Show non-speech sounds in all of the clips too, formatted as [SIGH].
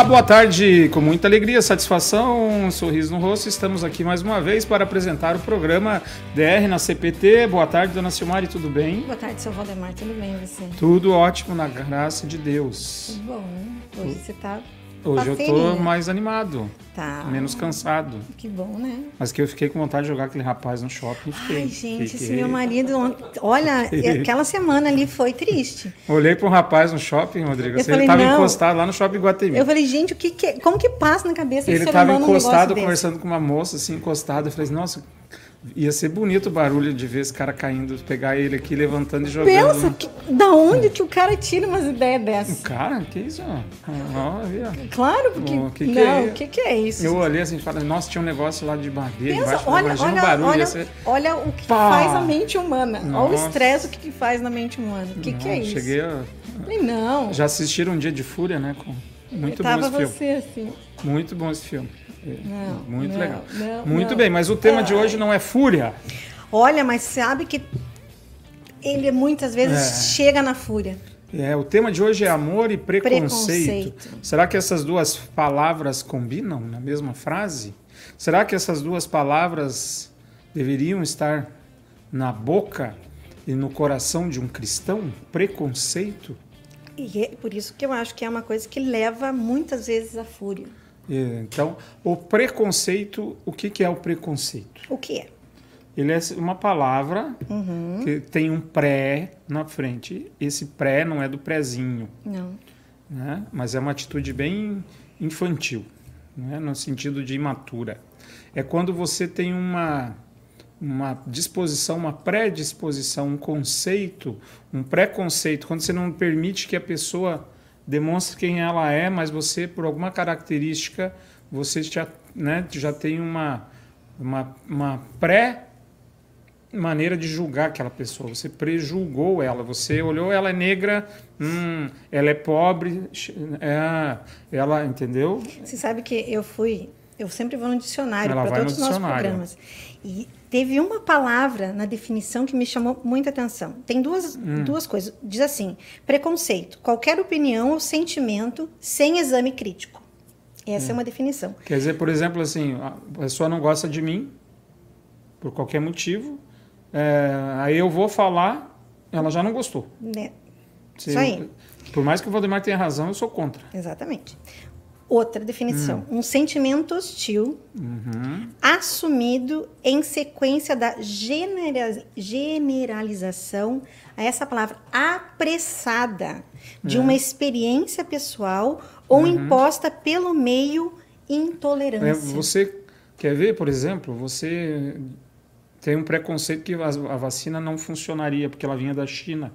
Olá, boa tarde. Com muita alegria, satisfação, um sorriso no rosto, estamos aqui mais uma vez para apresentar o programa DR na CPT. Boa tarde, dona Silmari, tudo bem? Boa tarde, seu Valdemar, tudo bem você? Tudo ótimo, na graça de Deus. Tudo bom? Hoje você tá Hoje eu tô mais animado, Tá. menos cansado. Que bom, né? Mas que eu fiquei com vontade de jogar aquele rapaz no shopping. Fiquei, Ai, gente, esse [LAUGHS] fiquei. meu marido. Olha, aquela semana ali foi triste. Olhei para um rapaz no shopping, Rodrigo. Eu assim, falei, ele estava encostado lá no shopping Guatemi. Eu falei, gente, o que que, como que passa na cabeça Ele estava humano um encostado desse? conversando com uma moça, assim, encostado. Eu falei, nossa, ia ser bonito o barulho de ver esse cara caindo, pegar ele aqui, levantando e jogando. Pensa, que, da onde que o cara tira umas ideias dessas? Cara, que isso? Claro, porque. Oh, que que não, é? o que, que é isso? Eu olhei assim e falei, nossa, tinha um negócio lá de madeira Pensa, embaixo. olha, olha, o barulho. olha, ser- olha o que Pá! faz a mente humana. Olha o Nossa. estresse, o que, que faz na mente humana. O que, que é isso? Cheguei a... Falei, não. Já assistiram Um Dia de Fúria, né? Com... Muito bom esse filme. você assim. Muito bom esse filme. É, Não, Muito não, legal. não, Muito bem, mas o tema de Ai. hoje não é fúria. Olha, mas sabe que ele muitas vezes É. chega na fúria. É, o tema de hoje é amor e preconceito. Preconceito. Será que essas duas palavras combinam na mesma frase? Será que essas duas palavras deveriam estar na boca e no coração de um cristão? Preconceito? E é por isso que eu acho que é uma coisa que leva muitas vezes à fúria. É, Então, o preconceito, o que que é o preconceito? O que é? Ele é uma palavra Uhum. que tem um pré na frente. Esse pré não é do prezinho. Não. né? mas é uma atitude bem infantil, né? no sentido de imatura. É quando você tem uma, uma disposição, uma predisposição, um conceito, um preconceito, quando você não permite que a pessoa demonstre quem ela é, mas você, por alguma característica, você já, né, já tem uma, uma, uma pré maneira de julgar aquela pessoa. Você prejulgou ela. Você olhou, ela é negra, hum, ela é pobre, é, ela, entendeu? Você sabe que eu fui, eu sempre vou no dicionário para todos os no nossos programas. E teve uma palavra na definição que me chamou muita atenção. Tem duas, Hum. duas coisas. Diz assim: preconceito, qualquer opinião ou sentimento sem exame crítico. Essa é uma definição. Quer dizer, por exemplo, assim, a pessoa não gosta de mim por qualquer motivo, é, aí eu vou falar, ela já não gostou. Né? Se Isso aí. por mais que o Valdemar tenha razão, eu sou contra. Exatamente. Outra definição: um sentimento hostil Uhum. assumido em sequência da genera- generalização a essa palavra apressada de É. uma experiência pessoal ou imposta pelo meio É, intolerância. você quer ver, por exemplo, você tem um preconceito que a a vacina não funcionaria porque ela vinha da China.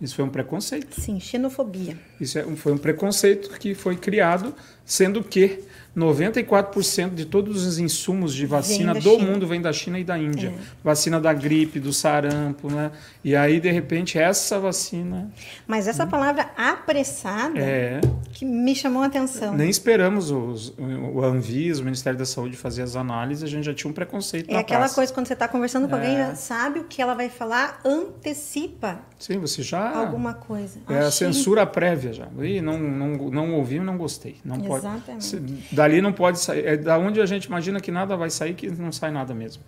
Isso foi um preconceito. Sim, xenofobia. Isso é foi um preconceito que foi criado, sendo que 94% de todos os insumos de vacina do China. mundo vem da China e da Índia. É. Vacina da gripe, do sarampo, né? E aí, de repente, essa vacina Mas essa palavra apressada é. que me chamou a atenção. Nem esperamos os, o Anvisa, o Ministério da Saúde fazer as análises, a gente já tinha um preconceito É aquela praça. coisa quando você está conversando com alguém, É. já sabe o que ela vai falar, antecipa Sim, você já. alguma coisa. É a Achei- censura prévia já. Ih, não, não, não ouvi, não gostei. Não pode. Se- Dali não pode sair. É da onde a gente imagina que nada vai sair, que não sai nada mesmo.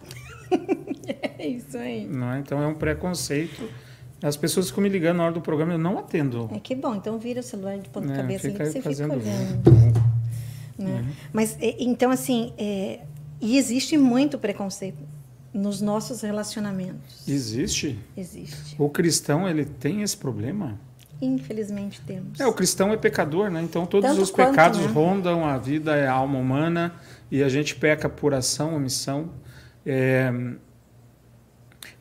[LAUGHS] É isso aí. Não é? Então é um preconceito. As pessoas ficam me ligando na hora do programa, eu não atendo. É que bom, então vira o celular de ponta É, cabeça fica ali que você fazendo- fica olhando. né? Mas é, então assim, é, e existe muito preconceito nos nossos relacionamentos. Existe. Existe. O cristão, ele tem esse problema? Infelizmente temos. É, o cristão é pecador, né? Então todos Tanto os quanto, pecados né? rondam a vida e a alma humana e a gente peca por ação, omissão. É,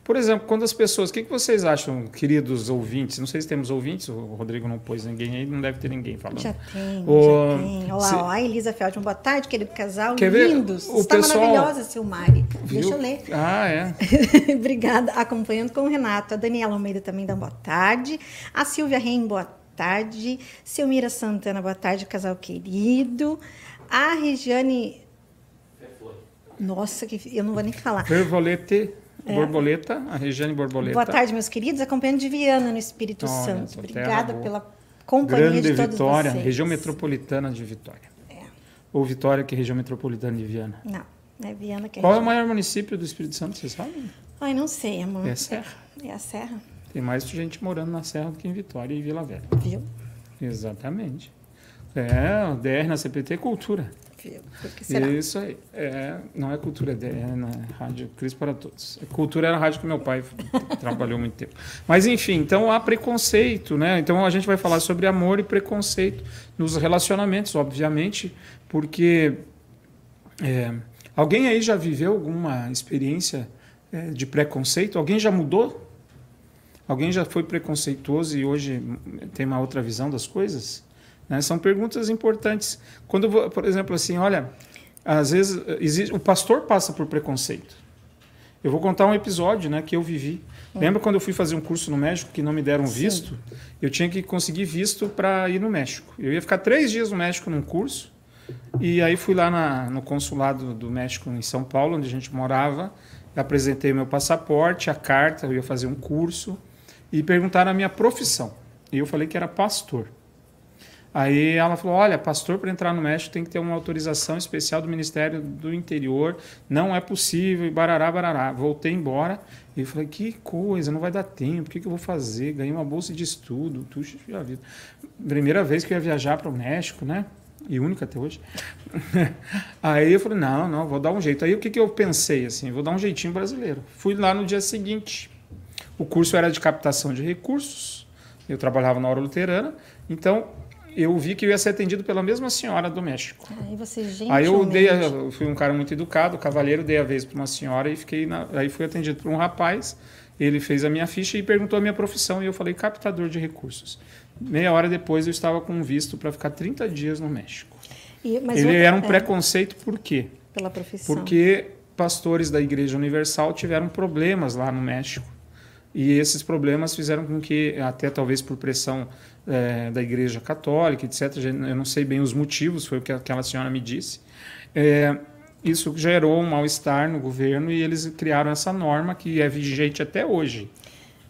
Por exemplo, quando as pessoas. O que que vocês acham, queridos ouvintes? Não sei se temos ouvintes, o Rodrigo não pôs ninguém aí, não deve ter ninguém falando. Já tem, O- já tem. Olha lá, se- a Elisa Feldman. Boa tarde, querido casal. Quer ver? Lindos. O Está pessoal- maravilhosa, Silmari. Viu? Deixa eu ler. Ah, é. [LAUGHS] Obrigada. Acompanhando com o Renato. A Daniela Almeida também dá boa tarde. A Silvia Reim, boa tarde. Silmira Santana, boa tarde, casal querido. A Regiane. Nossa, que eu não vou nem falar. Borbolete, borboleta, a Regiane Borboleta. É. Boa tarde, meus queridos. Acompanhando de Viana no Espírito Olha, Santo. Obrigada pela companhia Grande de todos Vitória, vocês. região metropolitana de Vitória. É. Ou Vitória, que é região metropolitana de Viana. Não, é Viana que é Qual é o região. maior município do Espírito Santo, você sabe? Ai, não sei, amor. É a Serra. É a Serra, Tem mais gente morando na Serra do que em Vitória e Vila Velha. viu? Exatamente. É, o DR na CPT é cultura. Viu? Por que será? Isso aí. É, não é cultura, é, DR, é na Rádio Cris para Todos. Cultura era a rádio que meu pai [LAUGHS] trabalhou muito tempo. Mas, enfim, então há preconceito, né? Então a gente vai falar sobre amor e preconceito nos relacionamentos, obviamente, porque é, alguém aí já viveu alguma experiência é, de preconceito? Alguém já mudou? Alguém já foi preconceituoso e hoje tem uma outra visão das coisas? Né? São perguntas importantes. Quando, por exemplo, assim, olha, às vezes existe, o pastor passa por preconceito. Eu vou contar um episódio, né, que eu vivi. Lembra quando eu fui fazer um curso no México que não me deram Sim. visto? Eu tinha que conseguir visto para ir no México. Eu ia ficar três dias no México num curso e aí fui lá na- no consulado do México em São Paulo, onde a gente morava, apresentei o meu passaporte, a carta, eu ia fazer um curso e perguntaram a minha profissão. E eu falei que era pastor. Aí ela falou: olha, pastor para entrar no México tem que ter uma autorização especial do Ministério do Interior, não é possível, e barará, barará. Voltei embora e falei: que coisa, não vai dar tempo, o que, que eu vou fazer? Ganhei uma bolsa de estudo, tuxa a vida. Primeira vez que eu ia viajar para o México, né? E única até hoje. [LAUGHS] Aí eu falei: não, não, vou dar um jeito. Aí o que, que eu pensei assim? Vou dar um jeitinho brasileiro. Fui lá no dia seguinte. O curso era de captação de recursos. Eu trabalhava na hora luterana. Então, eu vi que eu ia ser atendido pela mesma senhora do México. Aí você, gente. Aí eu dei, a- eu fui um cara muito educado, cavalheiro, dei a vez para uma senhora e fiquei na, aí fui atendido por um rapaz. Ele fez a minha ficha e perguntou a minha profissão e eu falei captador de recursos. Meia hora depois eu estava com um visto para ficar 30 dias no México. E- Ele outra- era um é, preconceito por quê? Pela profissão. Porque pastores da Igreja Universal tiveram problemas lá no México. E esses problemas fizeram com que, até talvez por pressão eh, da Igreja Católica, etc., eu não sei bem os motivos, foi o que aquela senhora me disse, eh, isso gerou um mal-estar no governo e eles criaram essa norma que é vigente até hoje.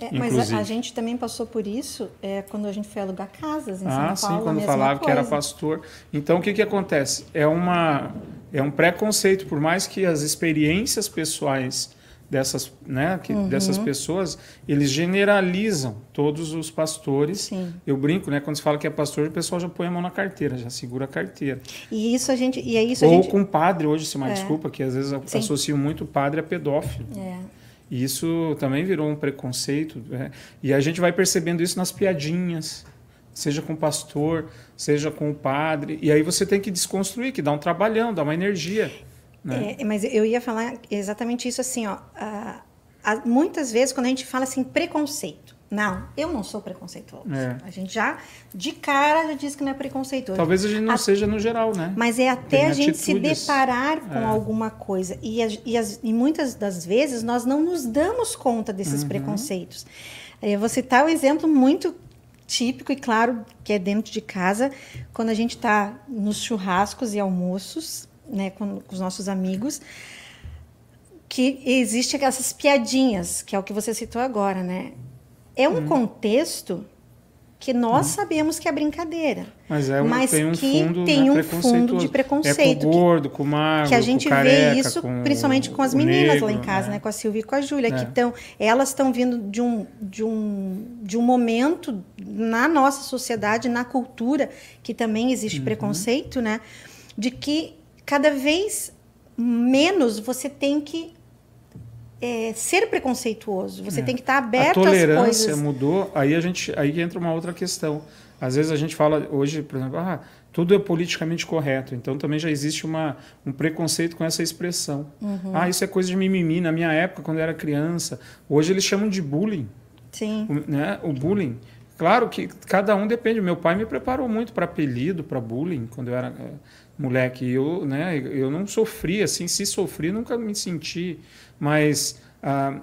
É, mas a, a gente também passou por isso é, quando a gente foi alugar casas em Ah, São sim, Paulo. a quando mesma falava que era coisa. pastor. Então, o que, que acontece? É, uma, é um preconceito, por mais que as experiências pessoais dessas, né, que, Uhum. dessas pessoas, eles generalizam todos os pastores. Sim. Eu brinco, né? Quando se fala que é pastor, o pessoal já põe a mão na carteira, já segura a carteira. E isso a gente. E é isso a Ou gente. com padre, hoje, se uma É. desculpa, que às vezes Sim. associam muito padre a pedófilo. É. E isso também virou um preconceito. né? E a gente vai percebendo isso nas piadinhas, seja com o pastor, seja com o padre. E aí você tem que desconstruir, que dá um trabalhão, dá uma energia. Né? É, mas eu ia falar exatamente isso assim, ó. muitas vezes quando a gente fala assim preconceito, não, eu não sou preconceituoso. É. A gente já de cara já diz que não é preconceituoso. Talvez a gente não A- seja no geral, né? Mas é até Tem a gente se atitudes. deparar com É. alguma coisa. E, e, as- e muitas das vezes nós não nos damos conta desses Uhum. preconceitos. Eu vou citar um exemplo muito típico e claro que é dentro de casa, quando a gente está nos churrascos e almoços, né, com, com os nossos amigos, que existe essas piadinhas, que é o que você citou agora, né? É um contexto que nós sabemos que é brincadeira. Mas, é Mas tem um que fundo tem né, um fundo de preconceito, É com o que- gordo, com o magro, que a gente careca, vê isso com principalmente com as meninas negro, lá em casa, né? Com a Silvia e com a Júlia, que É. estão, elas estão vindo de um, de um de um momento na nossa sociedade, na cultura, que também existe Uhum. preconceito, né? De que cada vez menos você tem que é, ser preconceituoso, você tem que estar É. A aberto às tolerância coisas. mudou, aí a gente aí entra uma outra questão. Às vezes a gente fala hoje, por exemplo, ah, tudo é politicamente correto. Então também já existe uma, um preconceito com essa expressão. Uhum. Ah, isso é coisa de mimimi. Na minha época, quando eu era criança, hoje eles chamam de bullying, Sim. o- né? O bullying. Claro que cada um depende. Meu pai me preparou muito para apelido, para bullying, quando eu era eh, moleque. Eu, né, eu não sofri assim. Se sofri, nunca me senti. Mas ah,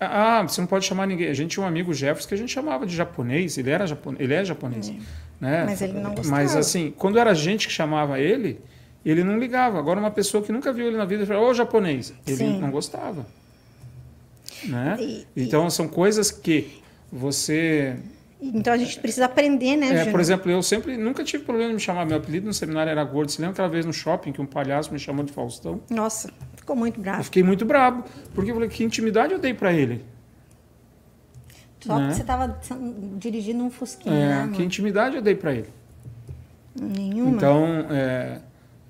ah, você não pode chamar ninguém. A gente tinha um amigo Jefferson que a gente chamava de japonês. Ele era japonês. Ele é japonês. Né? Mas ele não Mas gostava. assim, quando era gente que chamava ele, ele não ligava. Agora uma pessoa que nunca viu ele na vida falou: "Ô japonês", ele Sim. não gostava. Né? E- Então são coisas que você Então a gente precisa aprender, né, É, por exemplo, eu sempre nunca tive problema de me chamar. Meu apelido no seminário era gordo. Você lembra aquela vez no shopping que um palhaço me chamou de Faustão? Nossa, ficou muito Eu bravo. fiquei muito bravo, porque eu falei, que intimidade eu dei pra ele? Só né? porque você estava dirigindo um fusquinha, É, né, que intimidade eu dei pra ele? Nenhuma. Então, é,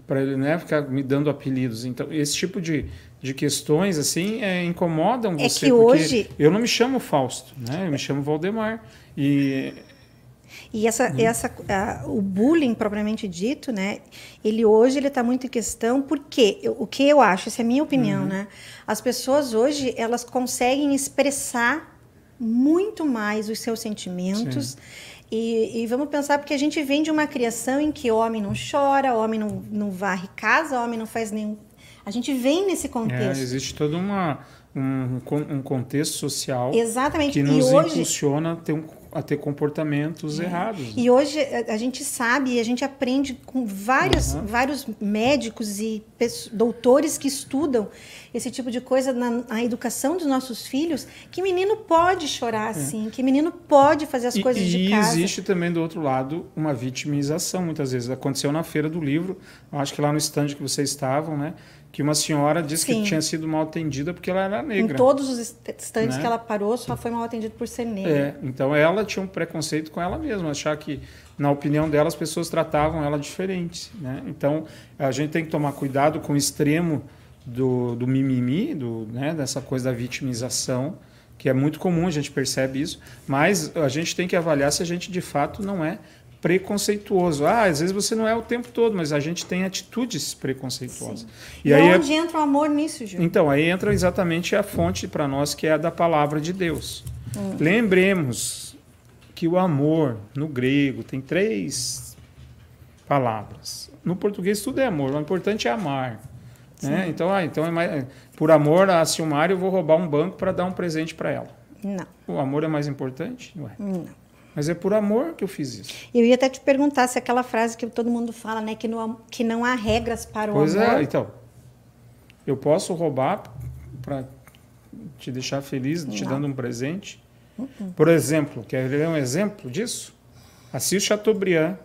para ele né, ficar me dando apelidos. Então, esse tipo de, de questões assim é, incomodam É você. que porque hoje- eu não me chamo Fausto, né? Eu me chamo Valdemar. E E essa, Uhum. essa, a- o bullying propriamente dito, né? Ele hoje ele está muito em questão porque eu- o que eu acho, essa é a minha opinião, Uhum. né? As pessoas hoje elas conseguem expressar muito mais os seus sentimentos. E, e vamos pensar porque a gente vem de uma criação em que homem não chora, homem não, não varre casa, homem não faz nenhum. A gente vem nesse é, contexto. existe todo uma, um, um contexto social Exatamente. que e nos hoje impulsiona a ter, um- a ter comportamentos errados. né? E hoje a a gente sabe e a gente aprende com vários, Uhum. vários médicos e doutores que estudam esse tipo de coisa na, na educação dos nossos filhos, que menino pode chorar assim, que menino pode fazer as É. E- coisas e, de casa. existe também do outro lado uma vitimização muitas vezes. Aconteceu na feira do livro, acho que lá no stand que vocês estavam, né? Que uma senhora disse Sim. que tinha sido mal atendida porque ela era Em negra. todos os estantes Né? que ela parou, só foi mal atendido por ser negra. É, então ela tinha um preconceito com ela mesma, achar que, na opinião dela, as pessoas tratavam ela diferente. Né? Então a gente tem que tomar cuidado com o extremo do, do mimimi, do, né, dessa coisa da vitimização, que é muito comum, a gente percebe isso, mas a gente tem que avaliar se a gente de fato não é preconceituoso. Ah, às vezes você não é o tempo todo, mas a gente tem atitudes preconceituosas. E, E aí é onde entra o amor nisso, Ju? então, aí entra exatamente a fonte para nós, que é a da palavra de Deus. Lembremos que o amor, no grego, tem três palavras. No português, tudo é amor. O importante é amar. Né? Então, ah, então é mais, por amor a Silmar, eu vou roubar um banco para dar um presente para ela. Não, O amor é mais importante? Não é. não. Mas é por amor que eu fiz isso. Eu ia até te perguntar se aquela frase que todo mundo fala, né, que não, que não há regras para o Pois amor. é, então. Eu posso roubar para te deixar feliz, te Não. dando um presente. Por exemplo, quer ver um exemplo disso? Assis Chateaubriand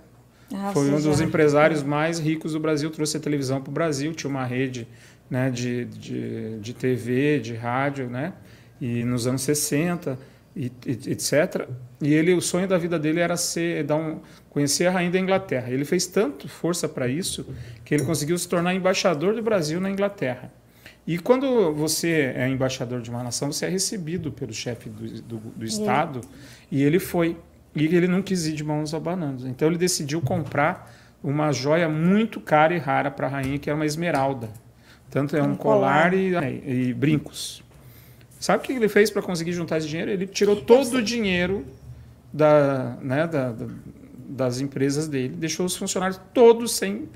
Ah, foi um dos já- empresários mais ricos do Brasil, trouxe a televisão para o Brasil, tinha uma rede né, de, de, de TV, de rádio, né? E nos anos 60, e, e- etc. E ele, o sonho da vida dele era ser, dar um, conhecer a rainha da Inglaterra. Ele fez tanto força para isso que ele conseguiu se tornar embaixador do Brasil na Inglaterra. E quando você é embaixador de uma nação, você é recebido pelo chefe do, do, do Estado, e ele foi. E ele não quis ir de mãos abanando. Então ele decidiu comprar uma joia muito cara e rara para a rainha, que era uma esmeralda. Tanto é um, Um colar, colar. E, e brincos. Sabe o que ele fez para conseguir juntar esse dinheiro? Ele tirou todo o dinheiro da, né, da- da- das empresas dele, deixou os funcionários todos sem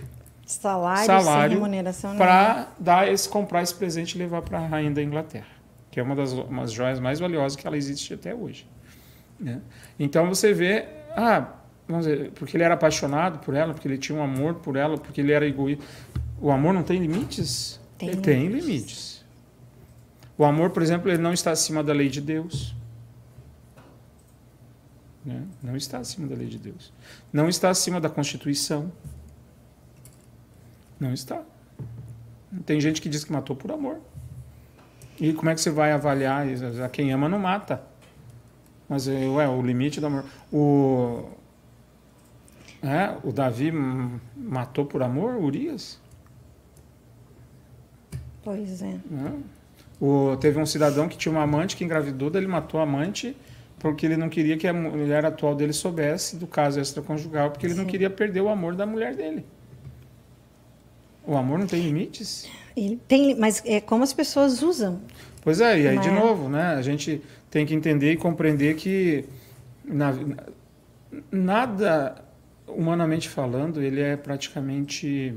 Salário, salário sem remuneração. para dar esse comprar esse presente e levar para a rainha da Inglaterra, que é uma das umas joias mais valiosas que ela existe até hoje. né? Então você vê, ah, vamos dizer, porque ele era apaixonado por ela, porque ele tinha um amor por ela, porque ele era egoísta. O amor não tem limites? Tem ele tem limites. limites. O amor, por exemplo, ele não está acima da lei de Deus. Né? Não está acima da lei de Deus. Não está acima da Constituição. Não está. Tem gente que diz que matou por amor. E como é que você vai avaliar isso? A quem ama não mata. Mas é, ué, o limite do amor. O, é, o Davi matou por amor Urias? Pois é. né? O, teve um cidadão que tinha uma amante que engravidou, ele matou a amante porque ele não queria que a mulher atual dele soubesse do caso extraconjugal, porque ele não Sim. queria perder o amor da mulher dele. O amor não tem limites? Ele tem, mas é como as pessoas usam. Pois é, e aí Não de é? novo, né? A gente tem que entender e compreender que na- nada, humanamente falando, ele é praticamente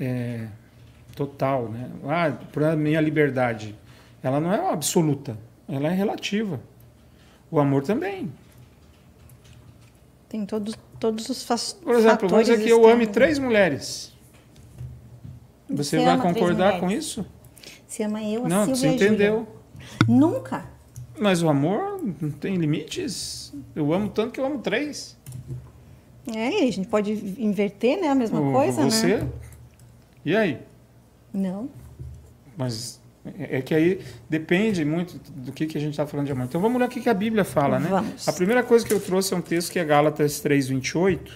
é, total, né? Ah, para minha liberdade, ela não é absoluta, ela é relativa. O amor também. Tem todos, todos os fa Por exemplo, vamos fatores dizer que eu ame três mulheres. Você, Você vai concordar com isso? Se ama eu, a Não, Silvia você entendeu. Nunca. Mas o amor não tem limites. Eu amo tanto que eu amo três. É, a gente pode inverter, né? A mesma O- coisa, você? né? E aí? Não. Mas é é que aí depende muito do que, que a gente está falando de amor. Então vamos olhar o que, que a Bíblia fala, né? Vamos. A primeira coisa que eu trouxe é um texto que é Gálatas 3,28,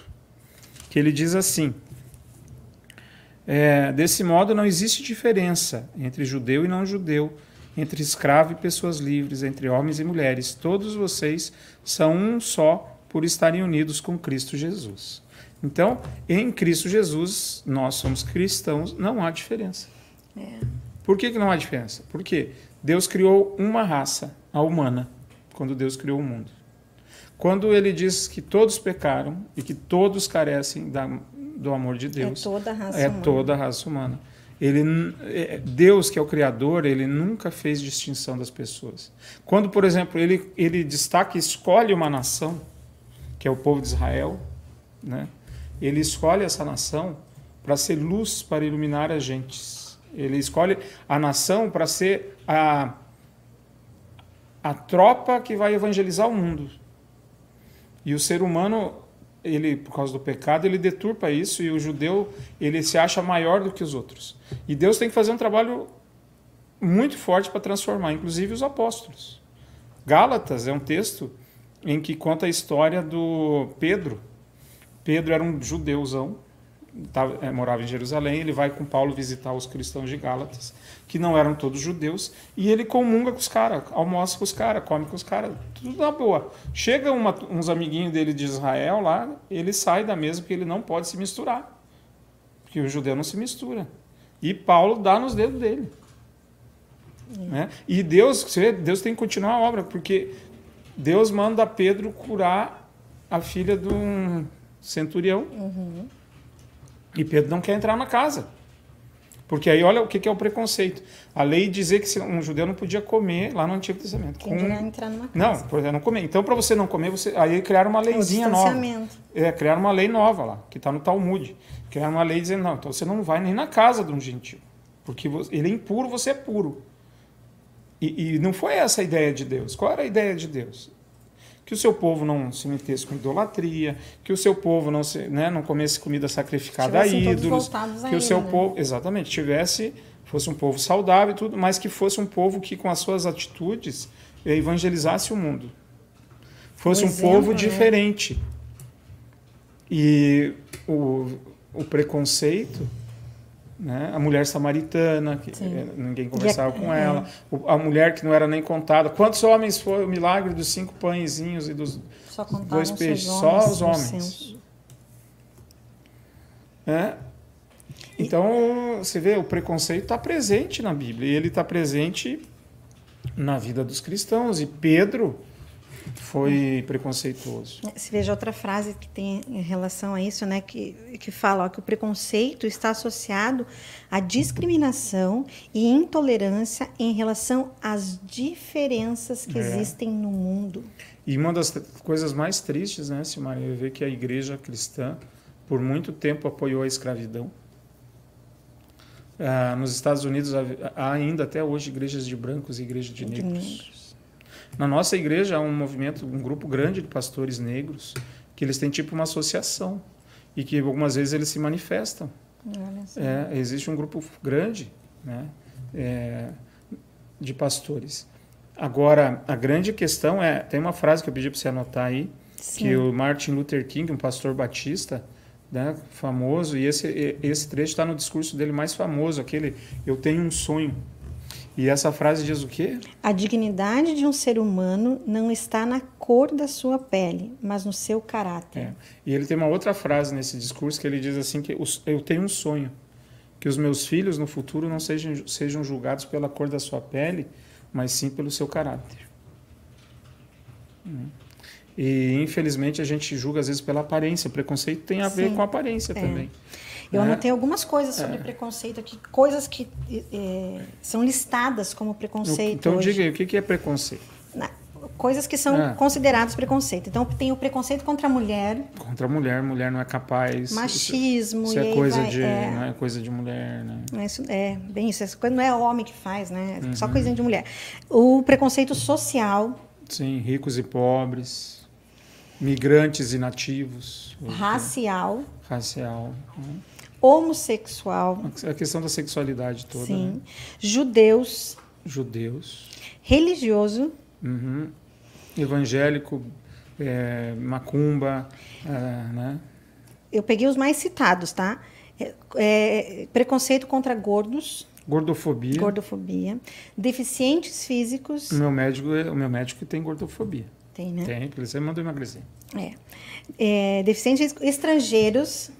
que ele diz assim: é, Desse modo não existe diferença entre judeu e não judeu, entre escravo e pessoas livres, entre homens e mulheres. Todos vocês são um só por estarem unidos com Cristo Jesus. Então, em Cristo Jesus, nós somos cristãos, não há diferença. Por que, que não há diferença? Porque Deus criou uma raça, a humana, quando Deus criou o mundo. Quando ele diz que todos pecaram e que todos carecem da, do amor de Deus, É toda a raça é humana. toda a raça humana. Ele, é- Deus, que é o Criador, ele nunca fez distinção das pessoas. Quando, por exemplo, ele, ele destaca e escolhe uma nação, que é o povo de Israel, né? ele escolhe essa nação para ser luz para iluminar as gentes. Ele escolhe a nação para ser a, a tropa que vai evangelizar o mundo. E o ser humano, ele por causa do pecado, ele deturpa isso e o judeu, ele se acha maior do que os outros. E Deus tem que fazer um trabalho muito forte para transformar, inclusive os apóstolos. Gálatas é um texto em que conta a história do Pedro. Pedro era um judeuzão, tava- eh, morava em Jerusalém, ele vai com Paulo visitar os cristãos de Gálatas, que não eram todos judeus, e ele comunga com os caras, almoça com os caras, come com os caras, tudo na boa. Chega uma- uns amiguinhos dele de Israel lá, ele sai da mesa porque ele não pode se misturar, porque o judeu não se mistura. E Paulo dá nos dedos dele. Né? E Deus, você vê, Deus tem que continuar a obra, porque Deus manda Pedro curar a filha de um centurião. E Pedro não quer entrar na casa. Porque aí olha o que é o preconceito. A lei dizia que um judeu não podia comer lá no Antigo Testamento. Quem Com- entrar numa Não, casa. por exemplo, não comer. Então, para você não comer, você... aí criaram uma É o leizinha nova. É, criaram uma lei nova lá, que está no Talmud. Criaram uma lei dizendo, não, então você não vai nem na casa de um gentil. Porque ele é impuro, você é puro. E, e não foi essa a ideia de Deus. Qual era a ideia de Deus? Que o seu povo não se metesse com idolatria, que o seu povo não, se, né, não comesse comida sacrificada a Tivessem ídolos, que o seu né? povo, exatamente, tivesse, fosse um povo saudável e tudo, mas que fosse um povo que com as suas atitudes evangelizasse o mundo. Fosse Um um exemplo, povo né? diferente. E o, o preconceito, né? a mulher samaritana, que Sim. eh, ninguém conversava com é. ela, o- a mulher que não era nem contada. Quantos homens foi o milagre dos cinco pãezinhos e dos. Dois peixes, só os homens. né? Então, você vê, o preconceito está presente na Bíblia, e ele está presente na vida dos cristãos, e Pedro foi preconceituoso. Se veja outra frase que tem em relação a isso, né, que, que fala ó, que o preconceito está associado à discriminação e intolerância em relação às diferenças que É. existem no mundo. E uma das coisas mais tristes, né, Silmaria, é ver que a igreja cristã, por muito tempo, apoiou a escravidão. Ah, nos Estados Unidos há há ainda até hoje igrejas de brancos e igrejas de De negros. negros. Na nossa igreja há um movimento, um grupo grande de pastores negros que eles têm tipo uma associação e que algumas vezes eles se manifestam. É, existe um grupo grande né, é, de pastores. Agora, a grande questão é: tem uma frase que eu pedi para você anotar aí, Sim. que o Martin Luther King, um pastor batista, né, famoso, e esse, e- esse trecho está no discurso dele mais famoso, aquele Eu tenho um sonho. E essa frase diz o quê? A dignidade de um ser humano não está na cor da sua pele, mas no seu caráter. É. E ele tem uma outra frase nesse discurso que ele diz assim que eu tenho um sonho, que os meus filhos no futuro não sejam, sejam julgados pela cor da sua pele, mas sim pelo seu caráter. Hum. E infelizmente a gente julga às vezes pela aparência. O preconceito tem a ver Sim. com a aparência É. também. Eu né? anotei algumas coisas sobre É. preconceito aqui, coisas que eh, são listadas como preconceito Então hoje. diga aí, o que é preconceito? Na- coisas que são É. consideradas preconceito. Então tem o preconceito contra a mulher, Contra a mulher, mulher não é capaz. machismo, Isso, isso é coisa vai- de, é. não é coisa de mulher, né? É Isso é bem isso. Essa coisa não é homem que faz, né? É Só Uhum. coisinha de mulher. O preconceito social, Sim, ricos e pobres, migrantes e nativos, racial, racial, né? Homossexual, a questão da sexualidade toda, sim, né? judeus, judeus, religioso, uhum. evangélico, é, macumba, é, né? eu peguei os mais citados, tá? É, é, preconceito contra gordos, Gordofobia. gordofobia, deficientes físicos, O meu médico, o meu médico tem gordofobia. tem, né? Tem, porque ele sempre mandou emagrecer. É. É, deficientes estrangeiros,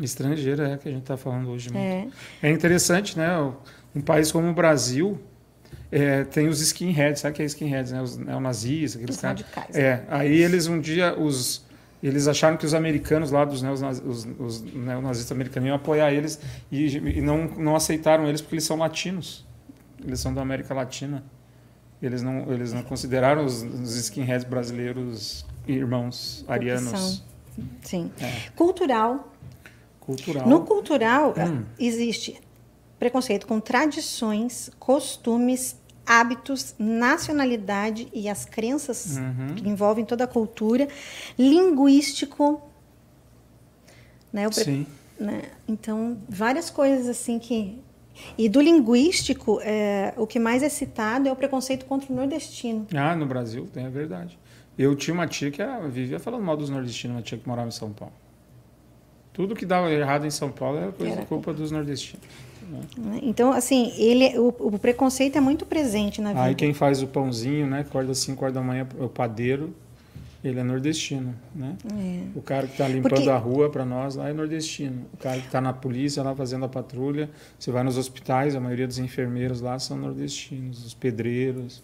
Estrangeiro é que a gente está falando hoje. é, É interessante, né? Um país como o Brasil é, tem os skinheads, sabe o que é skinheads, né? Os neonazistas, aqueles Os caras. radicais. É, aí eles um dia, os, eles acharam que os americanos lá, dos neonaz, os, os neonazistas americanos, iam apoiar eles e, e não, não aceitaram eles porque eles são latinos. Eles são da América Latina. Eles não, eles não consideraram os, os skinheads brasileiros irmãos arianos. sim. É. Cultural, Cultural. No cultural, Hum. existe preconceito com tradições, costumes, hábitos, nacionalidade e as crenças Uhum. que envolvem toda a cultura, linguístico, né? Pre- Sim. né? Então, várias coisas assim que e do linguístico, é, o que mais é citado é o preconceito contra o nordestino. Ah, no Brasil, é verdade. Eu tinha uma tia que era- vivia falando mal dos nordestinos, uma tia que morava em São Paulo. Tudo que dava errado em São Paulo era coisa Era culpa dos nordestinos. né? Então, assim, ele, o, o preconceito é muito presente na vida. Aí quem faz o pãozinho, né, acorda às 5 horas da manhã, o padeiro, ele é nordestino, né? É. O cara que está limpando Porque- a rua para nós lá é nordestino. O cara que está na polícia lá fazendo a patrulha, você vai nos hospitais, a maioria dos enfermeiros lá são nordestinos, os pedreiros,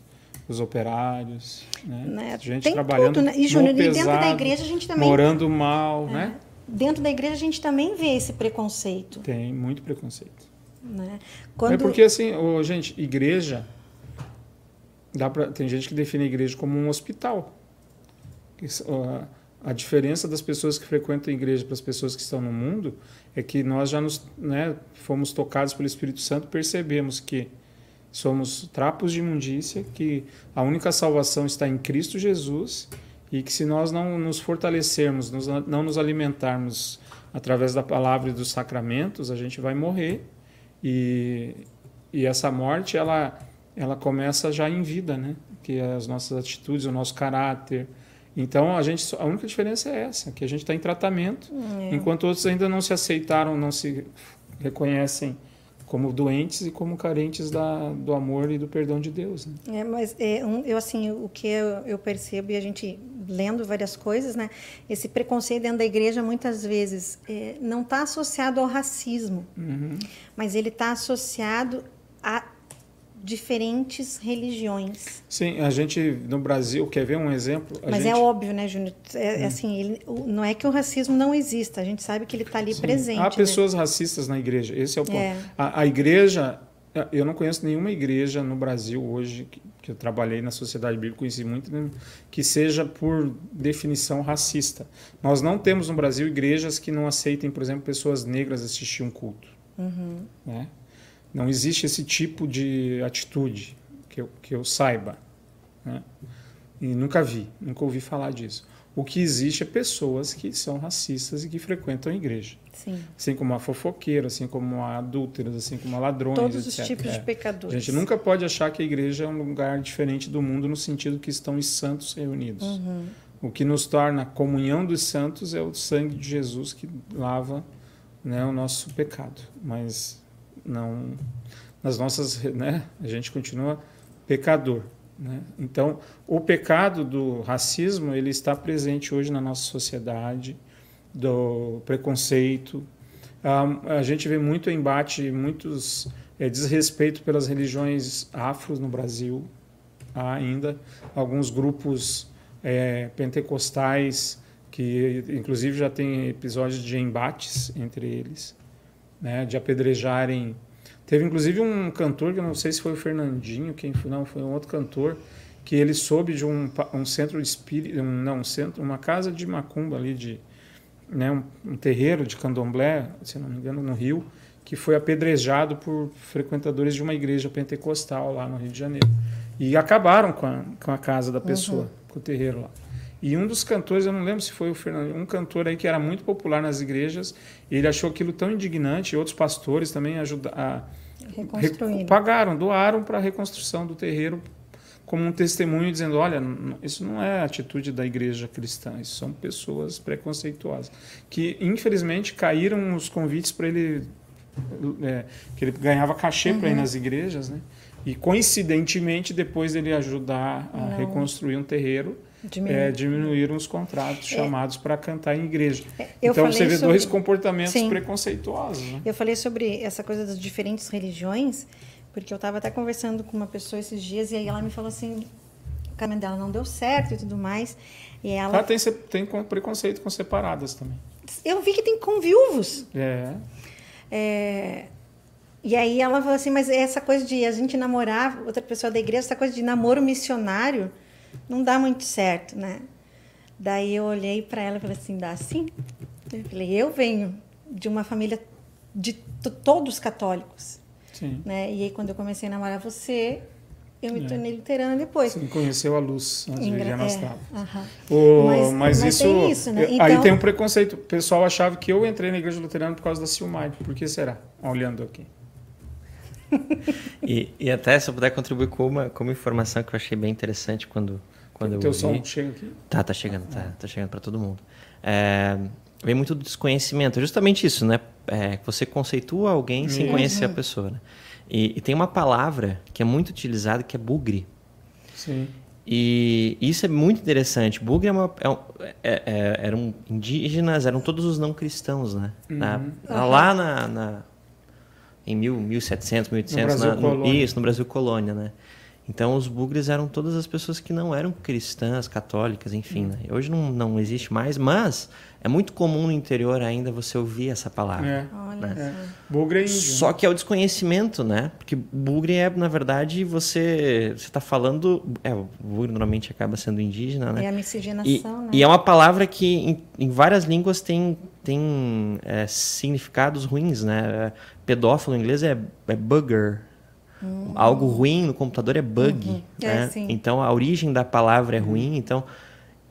os operários, né? Né? Gente Tem trabalhando tudo, né? E, Júnior, e dentro da igreja a gente também. morando mal, né? Dentro da igreja a gente também vê esse preconceito. Tem muito preconceito. Né? É Quando, porque assim, ô, gente, igreja dá pra, tem gente que define a igreja como um hospital. Isso, ó, a diferença das pessoas que frequentam a igreja para as pessoas que estão no mundo é que nós já nos, né, fomos tocados pelo Espírito Santo, percebemos que somos trapos de imundícia, que a única salvação está em Cristo Jesus e que se nós não nos fortalecermos, não nos alimentarmos através da palavra e dos sacramentos, a gente vai morrer e, e essa morte ela ela começa já em vida, né? Que é as nossas atitudes, o nosso caráter. Então a gente a única diferença é essa, que a gente está em tratamento, É. enquanto outros ainda não se aceitaram, não se reconhecem como doentes e como carentes da, do amor e do perdão de Deus. Né? É, mas é, um, eu assim, o que eu, eu percebo e a gente lendo várias coisas, né? Esse preconceito dentro da igreja muitas vezes é, não está associado ao racismo, Uhum. mas ele está associado a diferentes religiões. Sim, a gente no Brasil quer ver um exemplo. Mas gente, é óbvio, né, Júnior? É, é assim, ele, não é que o racismo não exista, a gente sabe que ele está ali Sim. presente. Há né? pessoas racistas na igreja, esse é o ponto. É. A, a igreja, eu não conheço nenhuma igreja no Brasil hoje, que, que eu trabalhei na sociedade bíblica, conheci muito, né, que seja por definição racista. Nós não temos no Brasil igrejas que não aceitem, por exemplo, pessoas negras assistir um culto. Uhum. Né? Não existe esse tipo de atitude que eu, que eu saiba. Né? E nunca vi, nunca ouvi falar disso. O que existe é pessoas que são racistas e que frequentam a igreja. Sim. Assim como há fofoqueiros, assim como há adúlteros, assim como há ladrões, Todos os etc. tipos É. de A pecadores. gente nunca pode achar que a igreja é um lugar diferente do mundo no sentido que estão os santos reunidos. Uhum. O que nos torna a comunhão dos santos é o sangue de Jesus que lava né, o nosso pecado. Mas não nas nossas, né, a gente continua pecador. Né? Então, o pecado do racismo ele está presente hoje na nossa sociedade, do preconceito. Ah, a gente vê muito embate, muitos é, desrespeito pelas religiões afros no Brasil. Há ainda alguns grupos é, pentecostais que, inclusive, já tem episódios de embates entre eles, né, de apedrejarem. Teve, inclusive, um cantor, que eu não sei se foi o Fernandinho, quem foi, não, foi um outro cantor, que ele soube de um, um centro espírita, um, não, um centro, uma casa de macumba ali de, né, um, um, terreiro de candomblé, se não me engano, no Rio, que foi apedrejado por frequentadores de uma igreja pentecostal lá no Rio de Janeiro. E acabaram com a, com a casa da pessoa, uhum. com o terreiro lá. E um dos cantores, eu não lembro se foi o Fernando, um cantor aí que era muito popular nas igrejas, ele achou aquilo tão indignante, e outros pastores também ajudaram, pagaram, doaram para a reconstrução do terreiro como um testemunho dizendo, olha, isso não é a atitude da igreja cristã, isso são pessoas preconceituosas que infelizmente caíram os convites para ele é, que ele ganhava cachê uhum. para ir nas igrejas, né? E coincidentemente depois dele ajudar a não. reconstruir um terreiro, é, diminuíram os contratos é. chamados para cantar em igreja. É, eu então você vê sobre... dois comportamentos Sim. preconceituosos. Né? Eu falei sobre essa coisa das diferentes religiões, porque eu estava até conversando com uma pessoa esses dias e aí ela me falou assim, o caminho dela não deu certo e tudo mais. E ela... Ah, tem, tem preconceito com separadas também. Eu vi que tem com viúvos. É. é. E aí ela falou assim, mas essa coisa de a gente namorar outra pessoa da igreja, essa coisa de namoro missionário, não dá muito certo, né? Daí eu olhei para ela e falei assim, dá sim? Eu falei, eu venho de uma família de todos católicos. Sim. Né? E aí quando eu comecei a namorar você, eu me é. tornei luterana depois. Você conheceu a luz antes de viver nas é, o, mas, mas, mas, isso, isso né? então, aí tem um preconceito. O pessoal achava que eu entrei na igreja luterana por causa da Silmar. Por que será? Olhando aqui. [LAUGHS] e, e, até se eu puder contribuir com uma, com uma informação que eu achei bem interessante quando, quando o eu teu som chega aqui? Tá, tá chegando, tá, tá chegando para todo mundo. É, vem muito do desconhecimento, justamente isso, né? É, você conceitua alguém uhum. sem conhecer a pessoa, né? E, e, tem uma palavra que é muito utilizada que é bugre. Sim. E isso é muito interessante. Bugre é uma, é, é, é eram indígenas, eram todos os não cristãos, né? Uhum. Na, lá na, na em mil, 1700, 1800, no na, no, isso, no Brasil colônia, né? Então os bugres eram todas as pessoas que não eram cristãs, católicas, enfim. Né? Hoje não, não existe mais, mas é muito comum no interior ainda você ouvir essa palavra. É. Né? É. Bugre é índio. Só que é o desconhecimento, né? Porque bugre é, na verdade, você está falando. É, o bugre normalmente acaba sendo indígena, né? É a miscigenação, e, né? E é uma palavra que em, em várias línguas tem, tem é, significados ruins, né? Pedófilo em inglês é, é bugger. Hum. Algo ruim no computador é bug. Uhum. É, né? É, então a origem da palavra é ruim. Então,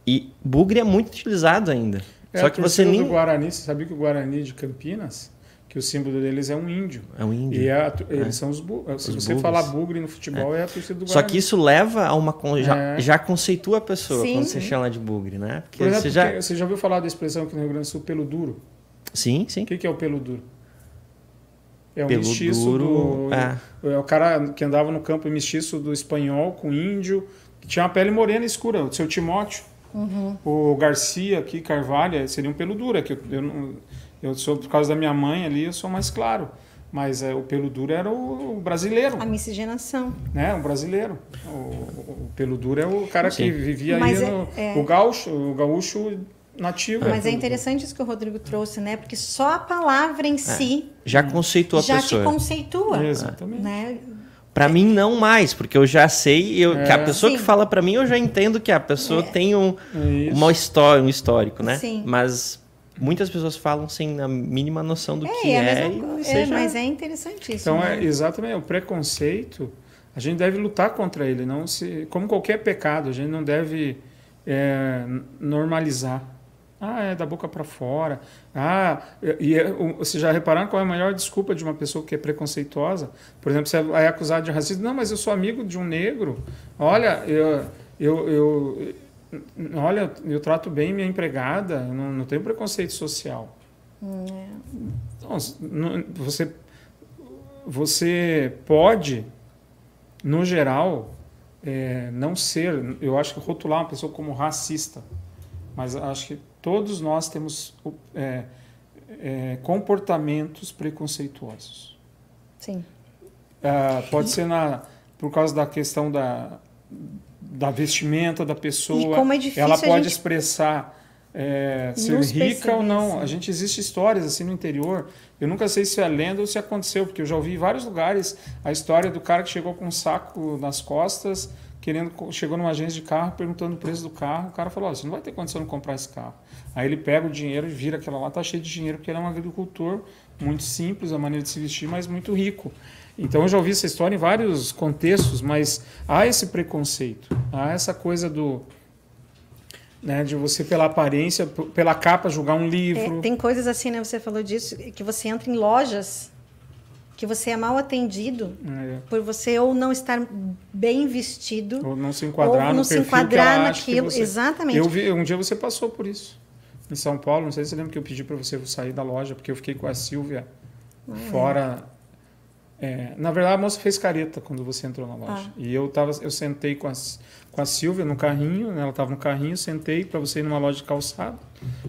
e bugre é muito utilizado ainda. É, Só que você nem. do Guarani, você sabia que o Guarani de Campinas, que o símbolo deles é um índio. É um índio. E é eles é. são os, bu... Se você bugres. falar bugre no futebol, é. é, a torcida do Guarani. Só que isso leva a uma. Já, é. já conceitua a pessoa sim, quando você chama de bugre, né? Porque exemplo, você, já... você já ouviu falar da expressão aqui no Rio Grande do Sul, pelo duro? Sim, sim. O que, que é o pelo duro? É um pelo mestiço duro, do. É. é. o cara que andava no campo mestiço do espanhol com índio, que tinha uma pele morena escura, o seu Timóteo. Uhum. O Garcia aqui, Carvalho, seria um pelo duro. É que eu, eu, eu, sou, por causa da minha mãe ali, eu sou mais claro. Mas é, o pelo duro era o, o brasileiro. A miscigenação. Né? O brasileiro. O, o pelo duro é o cara Sim. que vivia Mas aí é, no. É... O gaúcho, o gaúcho nativo. Mas é interessante isso que o Rodrigo trouxe, né? Porque só a palavra em é. si. Já conceitua a já pessoa. Já te conceitua. Exatamente. Né? Para mim não mais, porque eu já sei, eu, é. que a pessoa Sim. que fala para mim eu já entendo que a pessoa é. tem um, uma história, um histórico, né? Sim. Mas muitas pessoas falam sem a mínima noção do é, que é. é, seja... mas é interessante isso. Então né? é exatamente o preconceito. A gente deve lutar contra ele, não se, como qualquer pecado, a gente não deve é, normalizar. Ah, é da boca para fora. Ah, e, e vocês já repararam qual é a maior desculpa de uma pessoa que é preconceituosa? Por exemplo, você é acusado de racismo. Não, mas eu sou amigo de um negro. Olha, eu, eu, eu olha, eu trato bem minha empregada. Não, não tenho preconceito social. É. Então, você, você pode, no geral, é, não ser. Eu acho que rotular uma pessoa como racista. Mas acho que todos nós temos é, é, comportamentos preconceituosos. Sim. É, pode ser na, por causa da questão da, da vestimenta da pessoa. E como é difícil ela pode gente... expressar é, ser rica ou não. A sim. gente existe histórias assim no interior. Eu nunca sei se é lenda ou se aconteceu, porque eu já ouvi em vários lugares a história do cara que chegou com um saco nas costas, querendo chegou numa agência de carro perguntando o preço do carro. O cara falou: "Ó, você não vai ter condição de comprar esse carro". Aí ele pega o dinheiro e vira aquela lá, tá cheio de dinheiro, porque ele é um agricultor muito simples, a maneira de se vestir, mas muito rico. Então eu já ouvi essa história em vários contextos, mas há esse preconceito, há essa coisa do né, de você pela aparência, pela capa julgar um livro. É, tem coisas assim, né? Você falou disso, que você entra em lojas que você é mal atendido É, por você ou não estar bem vestido. ou não se enquadrar Ou não no se enquadrar naquilo, você- exatamente. Eu vi, um dia você passou por isso. Em São Paulo, não sei se você lembra que eu pedi para você sair da loja, porque eu fiquei com a Silvia Ah, fora. É, na verdade, a moça fez careta quando você entrou na loja. Ah. E eu tava, eu sentei com a, com a Silvia no carrinho, né, ela estava no carrinho, sentei para você ir numa loja de calçado,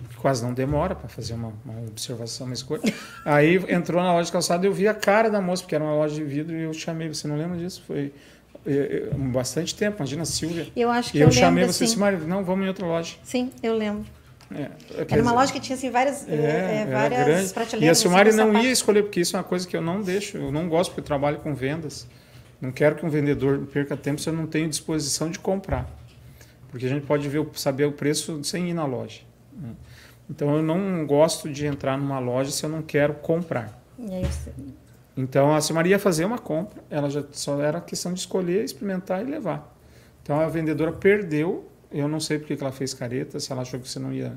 que quase não demora para fazer uma, uma observação, uma escolha. Aí entrou na loja de calçado e eu vi a cara da moça, porque era uma loja de vidro, e eu chamei, você não lembra disso? Foi é, é, bastante tempo, imagina a Silvia. Eu acho que E eu, eu chamei lembro você assim. Mário, não, vamos em outra loja. Sim, eu lembro. É, Era uma loja que tinha assim várias, eh, era várias prateleiras. E a assim, Silmari com não sapato. ia escolher, porque isso é uma coisa que eu não deixo, eu não gosto, porque eu trabalho com vendas. Não quero que um vendedor perca tempo se eu não tenho disposição de comprar. Porque a gente pode ver, saber o preço sem ir na loja. né? Então eu não gosto de entrar numa loja se eu não quero comprar. Aí você- Então a Silmari ia fazer uma compra, ela já só era questão de escolher, experimentar e levar. Então a vendedora perdeu, eu não sei porque que ela fez careta, se ela achou que você não ia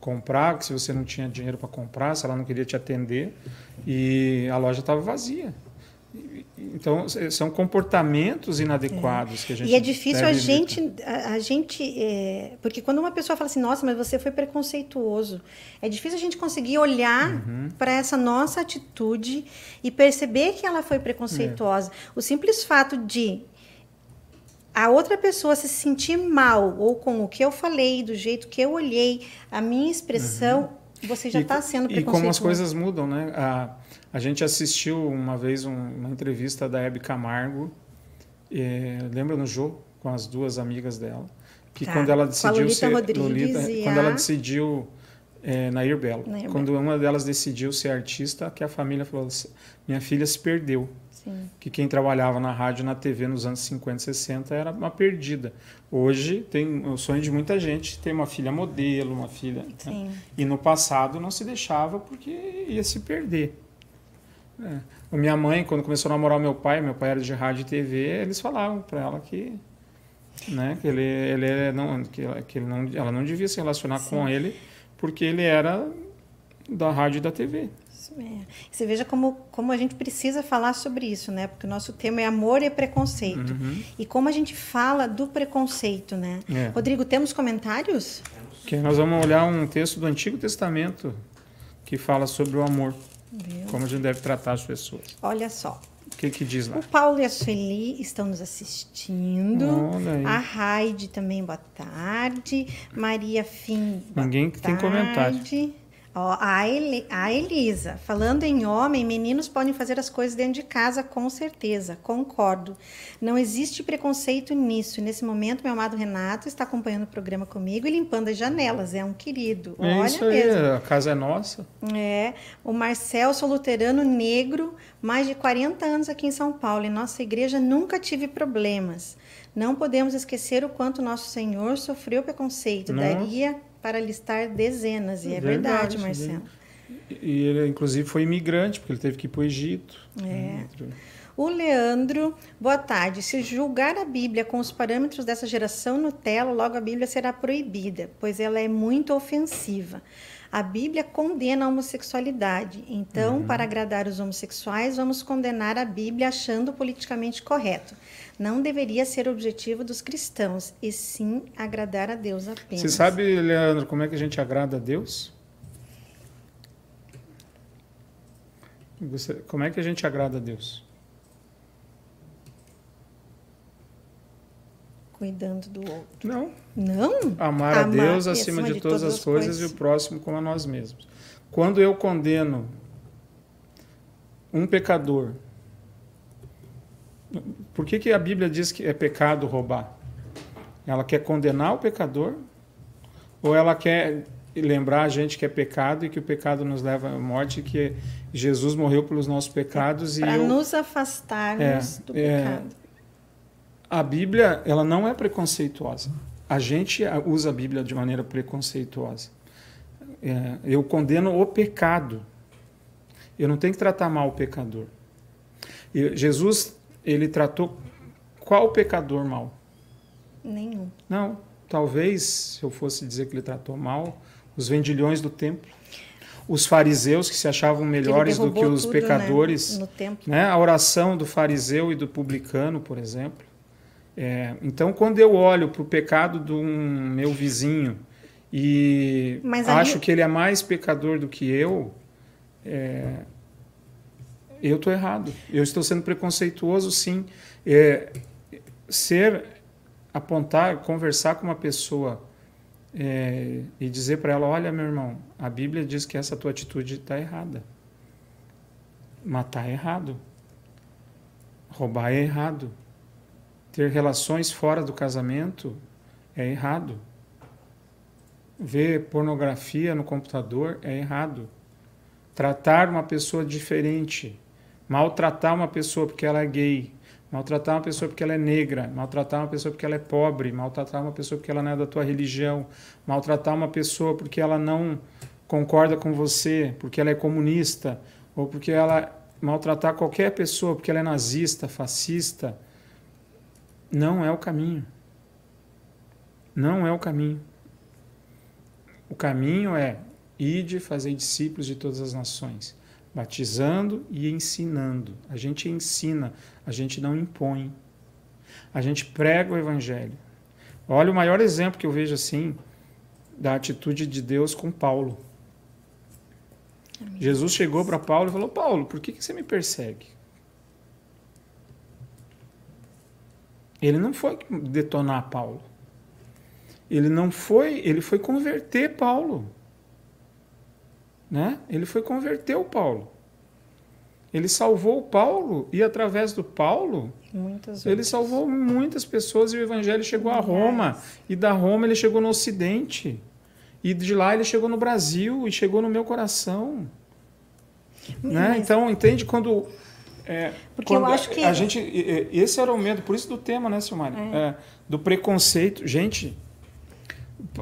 comprar, que se você não tinha dinheiro para comprar, se ela não queria te atender, e a loja estava vazia. Então s- são comportamentos inadequados que a gente E é difícil a gente, a, a gente é, porque quando uma pessoa fala assim, nossa, mas você foi preconceituoso, é difícil a gente conseguir olhar Uhum. para essa nossa atitude e perceber que ela foi preconceituosa. O simples fato de a outra pessoa se sentir mal ou com o que eu falei, do jeito que eu olhei, a minha expressão, você já está sendo E como as coisas mudam, né? A, a gente assistiu uma vez um- uma entrevista da Hebe Camargo, eh, lembra no Jô, com as duas amigas dela, que Tá. quando ela decidiu Lolita ser Rodrigues e quando a- ela decidiu eh, Nair Belo, Nair quando uma delas decidiu ser artista, que a família falou, minha filha se perdeu, Sim. que quem trabalhava na rádio e na TV nos anos 50 e 60 era uma perdida. Hoje tem o sonho de muita gente ter uma filha modelo, uma filha. né? Sim. E no passado não se deixava porque ia se perder. É. Minha mãe, quando começou a namorar meu pai, meu pai era de rádio e TV, eles falavam para ela que, né, que ele, ele é não, que, que ele não, ela não devia se relacionar com ele porque ele era da rádio e da TV. É. Você veja como, como a gente precisa falar sobre isso, né? Porque o nosso tema é amor e preconceito. E como a gente fala do preconceito, né? É. Rodrigo, temos comentários? Que nós vamos olhar um texto do Antigo Testamento que fala sobre o amor, Viu? como a gente deve tratar as pessoas. Olha só. O que que diz lá? O Paulo e a Sueli estão nos assistindo. A Raide também, boa tarde. Maria Fim, boa Ninguém que tem tarde. comentário. Ó, a, Eli- a Elisa, falando em homem, meninos podem fazer as coisas dentro de casa, com certeza, concordo. Não existe preconceito nisso. Nesse momento, meu amado Renato está acompanhando o programa comigo e limpando as janelas. É um querido. É Olha isso aí, mesmo. a casa é nossa. É, o Marcel, sou luterano negro, mais de 40 anos aqui em São Paulo. Em nossa igreja nunca tive problemas. Não podemos esquecer o quanto nosso Senhor sofreu preconceito. Nossa. Daria para listar dezenas. E é Verdade, verdade, Marcelo. E ele, inclusive, foi imigrante, porque ele teve que ir para o Egito. É. O Leandro, boa tarde. Se julgar a Bíblia com os parâmetros dessa geração Nutella, logo a Bíblia será proibida, pois ela é muito ofensiva. A Bíblia condena a homossexualidade. Então, para agradar os homossexuais, vamos condenar a Bíblia achando politicamente correto. Não deveria ser o objetivo dos cristãos, e sim agradar a Deus apenas. Você sabe, Leandro, como é que a gente agrada a Deus? Você- como é que a gente agrada a Deus? Cuidando do outro. Não. Não? Amar a Amar Deus e acima de, todas as coisas, e o próximo como a nós mesmos. Quando eu condeno um pecador, por que, que a Bíblia diz que é pecado roubar? Ela quer condenar o pecador ou ela quer lembrar a gente que é pecado e que o pecado nos leva à morte, que Jesus morreu pelos nossos pecados Para e eu, nos afastarmos É, do é. pecado. A Bíblia ela não é preconceituosa. A gente usa a Bíblia de maneira preconceituosa. É, eu condeno o pecado. Eu não tenho que tratar mal o pecador. E Jesus ele tratou qual pecador mal? Nenhum. Não, talvez se eu fosse dizer que ele tratou mal os vendilhões do templo, os fariseus que se achavam melhores do que os tudo, né, pecadores, no templo. né? A oração do fariseu e do publicano, por exemplo. É, então, quando eu olho para o pecado de um meu vizinho e ali- acho que ele é mais pecador do que eu, é, eu estou errado. Eu estou sendo preconceituoso, sim. É, ser, apontar, conversar com uma pessoa é, e dizer para ela: olha, meu irmão, a Bíblia diz que essa tua atitude está errada. Matar é errado. Roubar é errado. Ter relações fora do casamento é errado. Ver pornografia no computador é errado. Tratar uma pessoa diferente, maltratar uma pessoa porque ela é gay, maltratar uma pessoa porque ela é negra, maltratar uma pessoa porque ela é pobre, maltratar uma pessoa porque ela não é da tua religião, maltratar uma pessoa porque ela não concorda com você, porque ela é comunista, ou porque ela maltratar qualquer pessoa porque ela é nazista, fascista, não é o caminho. Não é o caminho. O caminho é ide fazer discípulos de todas as nações, batizando e ensinando. A gente ensina, a gente não impõe. A gente prega o evangelho. Olha o maior exemplo que eu vejo assim da atitude de Deus com Paulo. Jesus chegou para Paulo e falou: Paulo, por que, que você me persegue? Ele não foi detonar Paulo. Ele não foi, ele foi converter Paulo. Né? Ele foi converter o Paulo. Ele salvou o Paulo e através do Paulo Muitas ele salvou muitas pessoas e o evangelho chegou a Roma. E da Roma ele chegou no Ocidente. E de lá ele chegou no Brasil e chegou no meu coração. Né? Mas- Então, entende quando. É, Porque eu acho que- A gente, esse era o medo, por isso do tema, né, Silmari? É, do preconceito. Gente,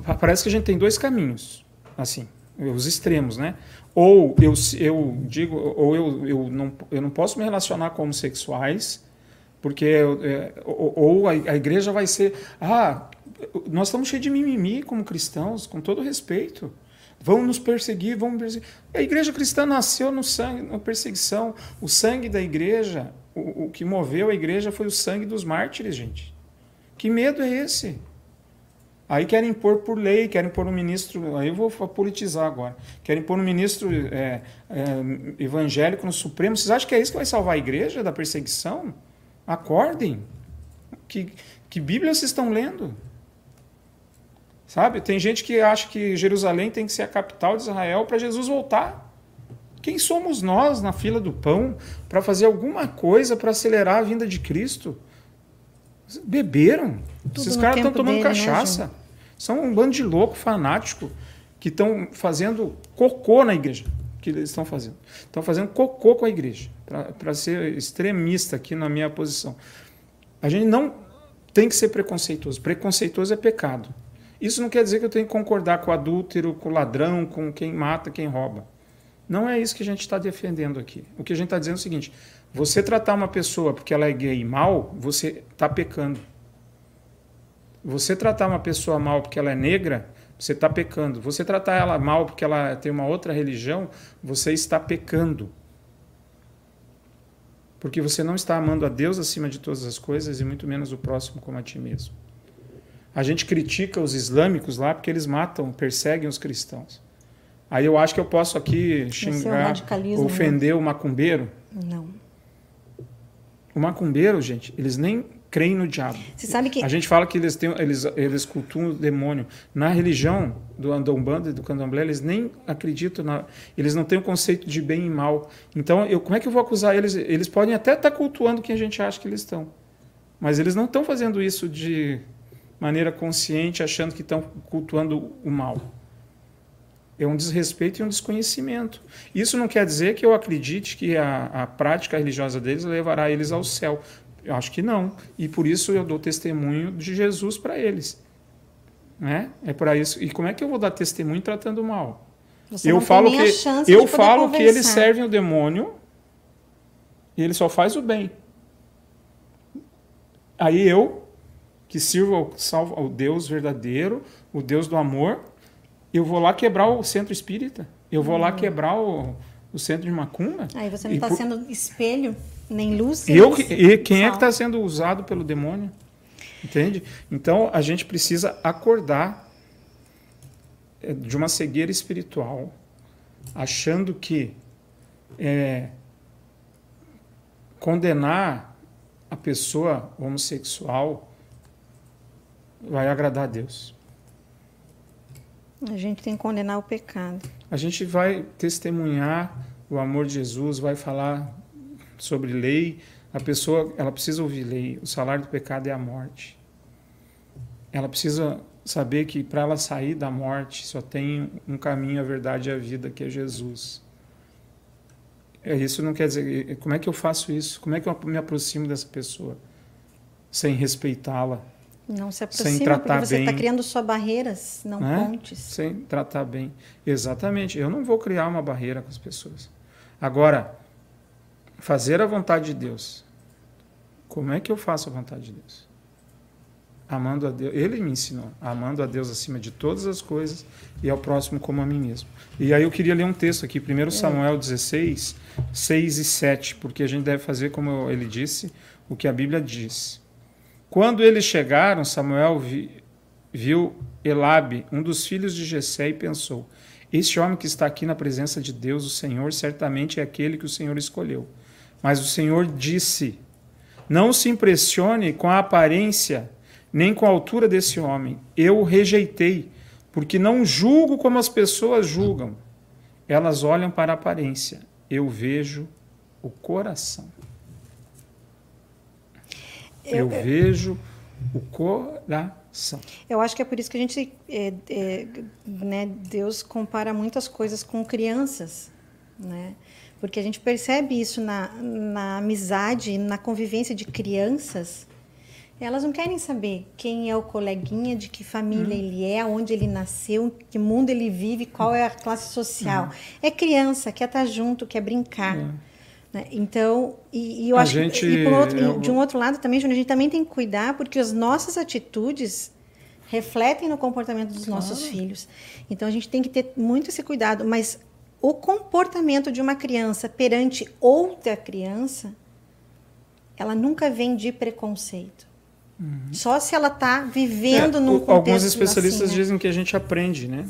pa- parece que a gente tem dois caminhos, assim, os extremos, né? Ou eu, eu digo, ou eu, eu, não, eu não posso me relacionar com homossexuais, porque é, ou, ou a, a igreja vai ser. Ah, nós estamos cheios de mimimi como cristãos, com todo respeito. Vão nos perseguir, vão perseguir. A igreja cristã nasceu no sangue, na perseguição. O sangue da igreja, o, o que moveu a igreja foi o sangue dos mártires, gente. Que medo é esse? Aí querem impor por lei, querem pôr um ministro. Aí eu vou politizar agora. Querem pôr um ministro é, é, evangélico no Supremo. Vocês acham que é isso que vai salvar a igreja da perseguição? Acordem. Que, que Bíblia vocês estão lendo? Sabe? Tem gente que acha que Jerusalém tem que ser a capital de Israel para Jesus voltar. Quem somos nós na fila do pão para fazer alguma coisa para acelerar a vinda de Cristo? Beberam. Tudo Esses caras estão tomando dele, né, cachaça. São um bando de louco fanático que estão fazendo cocô na igreja. Que eles estão fazendo. Estão fazendo cocô com a igreja. Para ser extremista aqui na minha posição. A gente não tem que ser preconceituoso. Preconceituoso é pecado. Isso não quer dizer que eu tenho que concordar com o adúltero, com o ladrão, com quem mata, quem rouba. Não é isso que a gente está defendendo aqui. O que a gente está dizendo é o seguinte: você tratar uma pessoa porque ela é gay mal, você está pecando. Você tratar uma pessoa mal porque ela é negra, você está pecando. Você tratar ela mal porque ela tem uma outra religião, você está pecando. Porque você não está amando a Deus acima de todas as coisas e muito menos o próximo como a ti mesmo. A gente critica os islâmicos lá porque eles matam, perseguem os cristãos. Aí eu acho que eu posso aqui é o xingar, radicalismo, né? ofender o macumbeiro. Não. O macumbeiro, gente, eles nem creem no diabo. Você sabe que A gente fala que eles, têm, eles, eles cultuam o demônio. Na religião do Umbanda e do Candomblé, eles nem acreditam, na, eles não têm o conceito de bem e mal. Então, eu, como é que eu vou acusar eles? Eles podem até estar cultuando quem a gente acha que eles estão. Mas eles não estão fazendo isso de maneira consciente, achando que estão cultuando o mal. É um desrespeito e um desconhecimento. Isso não quer dizer que eu acredite que a, a prática religiosa deles levará eles ao céu. Eu acho que não. E por isso eu dou testemunho de Jesus para eles. Né? É para isso. E como é que eu vou dar testemunho tratando mal? Você eu falo que eu falo que eles servem o demônio e ele só faz o bem. Aí eu que sirvo ao, salvo, ao Deus verdadeiro, o Deus do amor, eu vou lá quebrar o centro espírita. Eu vou Hum. lá quebrar o, o centro de macumba. Aí você não está por- sendo espelho, nem luz. eu, e quem é que está sendo usado pelo demônio? Entende? Então a gente precisa acordar eh, de uma cegueira espiritual, achando que é, condenar a pessoa homossexual vai agradar a Deus. A gente tem que condenar o pecado. A gente vai testemunhar o amor de Jesus, vai falar sobre lei. A pessoa, ela precisa ouvir lei. O salário do pecado é a morte. Ela precisa saber que para ela sair da morte só tem um caminho, a verdade e a vida, que é Jesus. É, Isso não quer dizer, como é que eu faço isso? Como é que eu me aproximo dessa pessoa sem respeitá-la? Não se Sem aproxima, tratar porque você está criando só barreiras, não Né? pontes. sem tratar bem. Exatamente. Eu não vou criar uma barreira com as pessoas. Agora, fazer a vontade de Deus. Como é que eu faço a vontade de Deus? Amando a Deus. Ele me ensinou. Amando a Deus acima de todas as coisas e ao próximo como a mim mesmo. E aí eu queria ler um texto aqui, 1 Samuel 16, 6 e 7, porque a gente deve fazer, como ele disse, o que a Bíblia diz. Quando eles chegaram, Samuel vi- viu Elabe, um dos filhos de Jessé, e pensou: Este homem que está aqui na presença de Deus, o Senhor, certamente é aquele que o Senhor escolheu. Mas o Senhor disse: Não se impressione com a aparência nem com a altura desse homem. Eu o rejeitei, porque não julgo como as pessoas julgam. Elas olham para a aparência. Eu vejo o coração. Eu, vejo o coração. Eu acho que é por isso que a gente, é, é, né, Deus compara muitas coisas com crianças, né? Porque a gente percebe isso na, na amizade, na convivência de crianças. Elas não querem saber quem é o coleguinha, de que família ele é, onde ele nasceu, que mundo ele vive, qual é a classe social. É criança, quer estar junto, quer brincar. né? Então, e, e eu A acho gente- que e por outro- eu- de um outro lado também, Júnior, a gente também tem que cuidar porque as nossas atitudes refletem no comportamento dos nossos filhos. Então a gente tem que ter muito esse cuidado, mas o comportamento de uma criança perante outra criança, ela nunca vem de preconceito. Só se ela está vivendo É, num o- contexto Alguns especialistas assim, né? dizem que a gente aprende, né?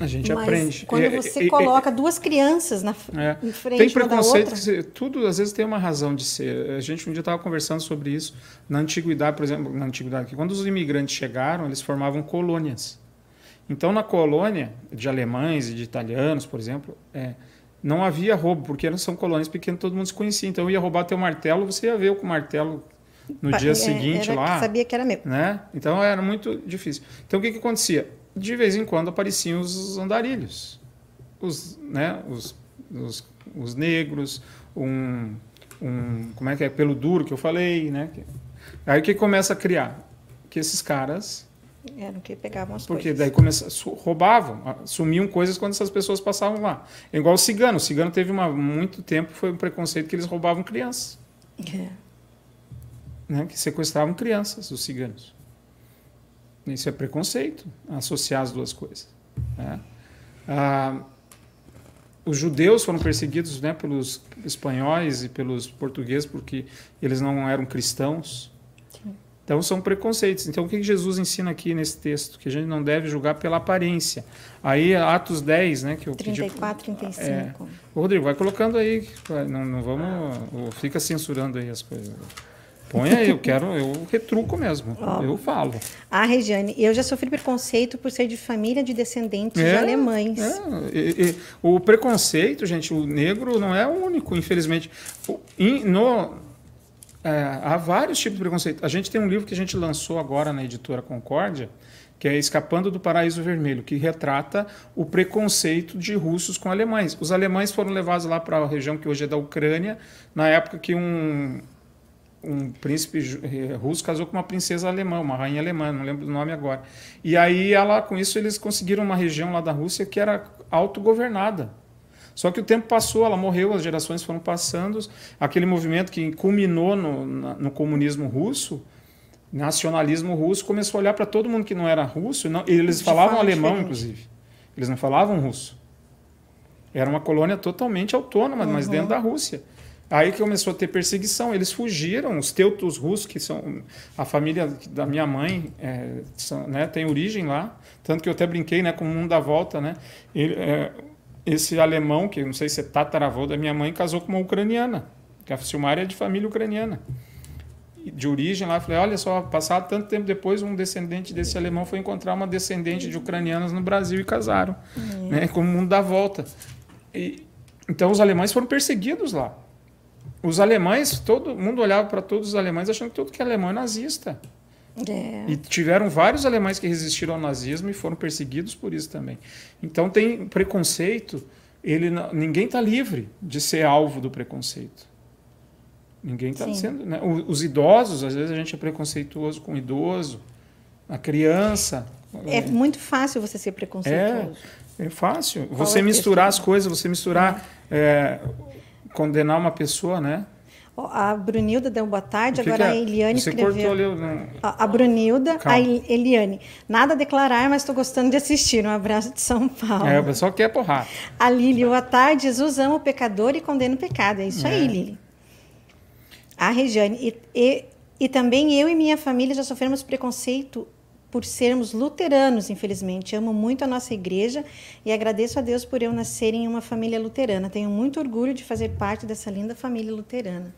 A gente Mas aprende. quando É, você é, é, coloca duas crianças na, É. em frente Tem preconceito, outra, tudo às vezes tem uma razão de ser. A gente um dia estava conversando sobre isso na antiguidade, por exemplo, na antiguidade, que quando os imigrantes chegaram, eles formavam colônias. Então, na colônia de alemães e de italianos, por exemplo, é, não havia roubo, porque eram- são colônias pequenas, todo mundo se conhecia. Então, eu ia roubar teu martelo, você ia ver com o martelo no pa- dia seguinte era lá sabia que era meu. né? Então era muito difícil. Então o que, que acontecia? De vez em quando apareciam os andarilhos, os, né? os, os, os negros, um, um, como é que é, pelo duro que eu falei, né? Aí o que começa a criar? Que esses caras, Eram que pegavam as porque coisas. daí começa, roubavam, sumiam coisas quando essas pessoas passavam lá. É igual o cigano. O cigano teve uma, muito tempo, foi um preconceito que eles roubavam crianças É. né, que sequestravam crianças, os ciganos. Isso é preconceito, associar as duas coisas. né? Ah, os judeus foram perseguidos né, pelos espanhóis e pelos portugueses porque eles não eram cristãos. Então são preconceitos. Então o que Jesus ensina aqui nesse texto? Que a gente não deve julgar pela aparência. Aí Atos 10, né, que eu pedi 34, 35. É. Rodrigo, vai colocando aí, não, não vamos, fica censurando aí as coisas. Põe aí, eu quero, eu retruco mesmo, Ó. eu falo. Ah, Regiane, eu já sofri preconceito por ser de família de descendentes É, de alemães. É, e- e- o preconceito, gente, o negro não é o único, infelizmente. No, é, há vários tipos de preconceito. A gente tem um livro que a gente lançou agora na editora Concórdia, que é Escapando do Paraíso Vermelho, que retrata o preconceito de russos com alemães. Os alemães foram levados lá para a região que hoje é da Ucrânia, na época que um, um príncipe eh, russo casou com uma princesa alemã, uma rainha alemã, não lembro do nome agora. E aí, ela, com isso, eles conseguiram uma região lá da Rússia que era autogovernada. Só que o tempo passou, ela morreu, as gerações foram passando. Aquele movimento que culminou no, no comunismo russo, nacionalismo russo começou a olhar para todo mundo que não era russo, não, eles falavam alemão, diferente. inclusive. Eles não falavam russo. Era uma colônia totalmente autônoma, uhum. mas dentro da Rússia. Aí que começou a ter perseguição. Eles fugiram, os teutos russos, que são a família da minha mãe, é, são, né, tem origem lá. Tanto que eu até brinquei né, com o mundo da volta. Né? Ele, é, esse alemão, que não sei se é tataravô da minha mãe, casou com uma ucraniana. Que a Silmara é de família ucraniana de origem lá. Falei, olha só, passado tanto tempo depois, um descendente desse alemão foi encontrar uma descendente de ucranianas no Brasil e casaram, uhum. né? Como o mundo dá volta. E, então os alemães foram perseguidos lá. Os alemães, todo mundo olhava para todos os alemães achando que todo que é alemão é nazista. É. E tiveram vários alemães que resistiram ao nazismo e foram perseguidos por isso também. Então tem preconceito, ele ninguém está livre de ser alvo do preconceito. Ninguém está sendo. Né? Os idosos, às vezes a gente é preconceituoso com o idoso, a criança. É, é muito fácil você ser preconceituoso. É, é fácil. Qual você é misturar as coisas, você misturar, é, condenar uma pessoa, né? A Brunilda deu boa tarde, agora que a Eliane Você escreveu. Ali, não... A Brunilda, Calma. a Eliane. Nada a declarar, mas estou gostando de assistir. Um abraço de São Paulo. É, o pessoal quer porrar. A Lili, boa tarde. Jesus ama o pecador e condena o pecado. É isso é. aí, Lili. A Regiane. E, e, e também eu e minha família já sofremos preconceito por sermos luteranos, infelizmente. Amo muito a nossa igreja e agradeço a Deus por eu nascer em uma família luterana. Tenho muito orgulho de fazer parte dessa linda família luterana.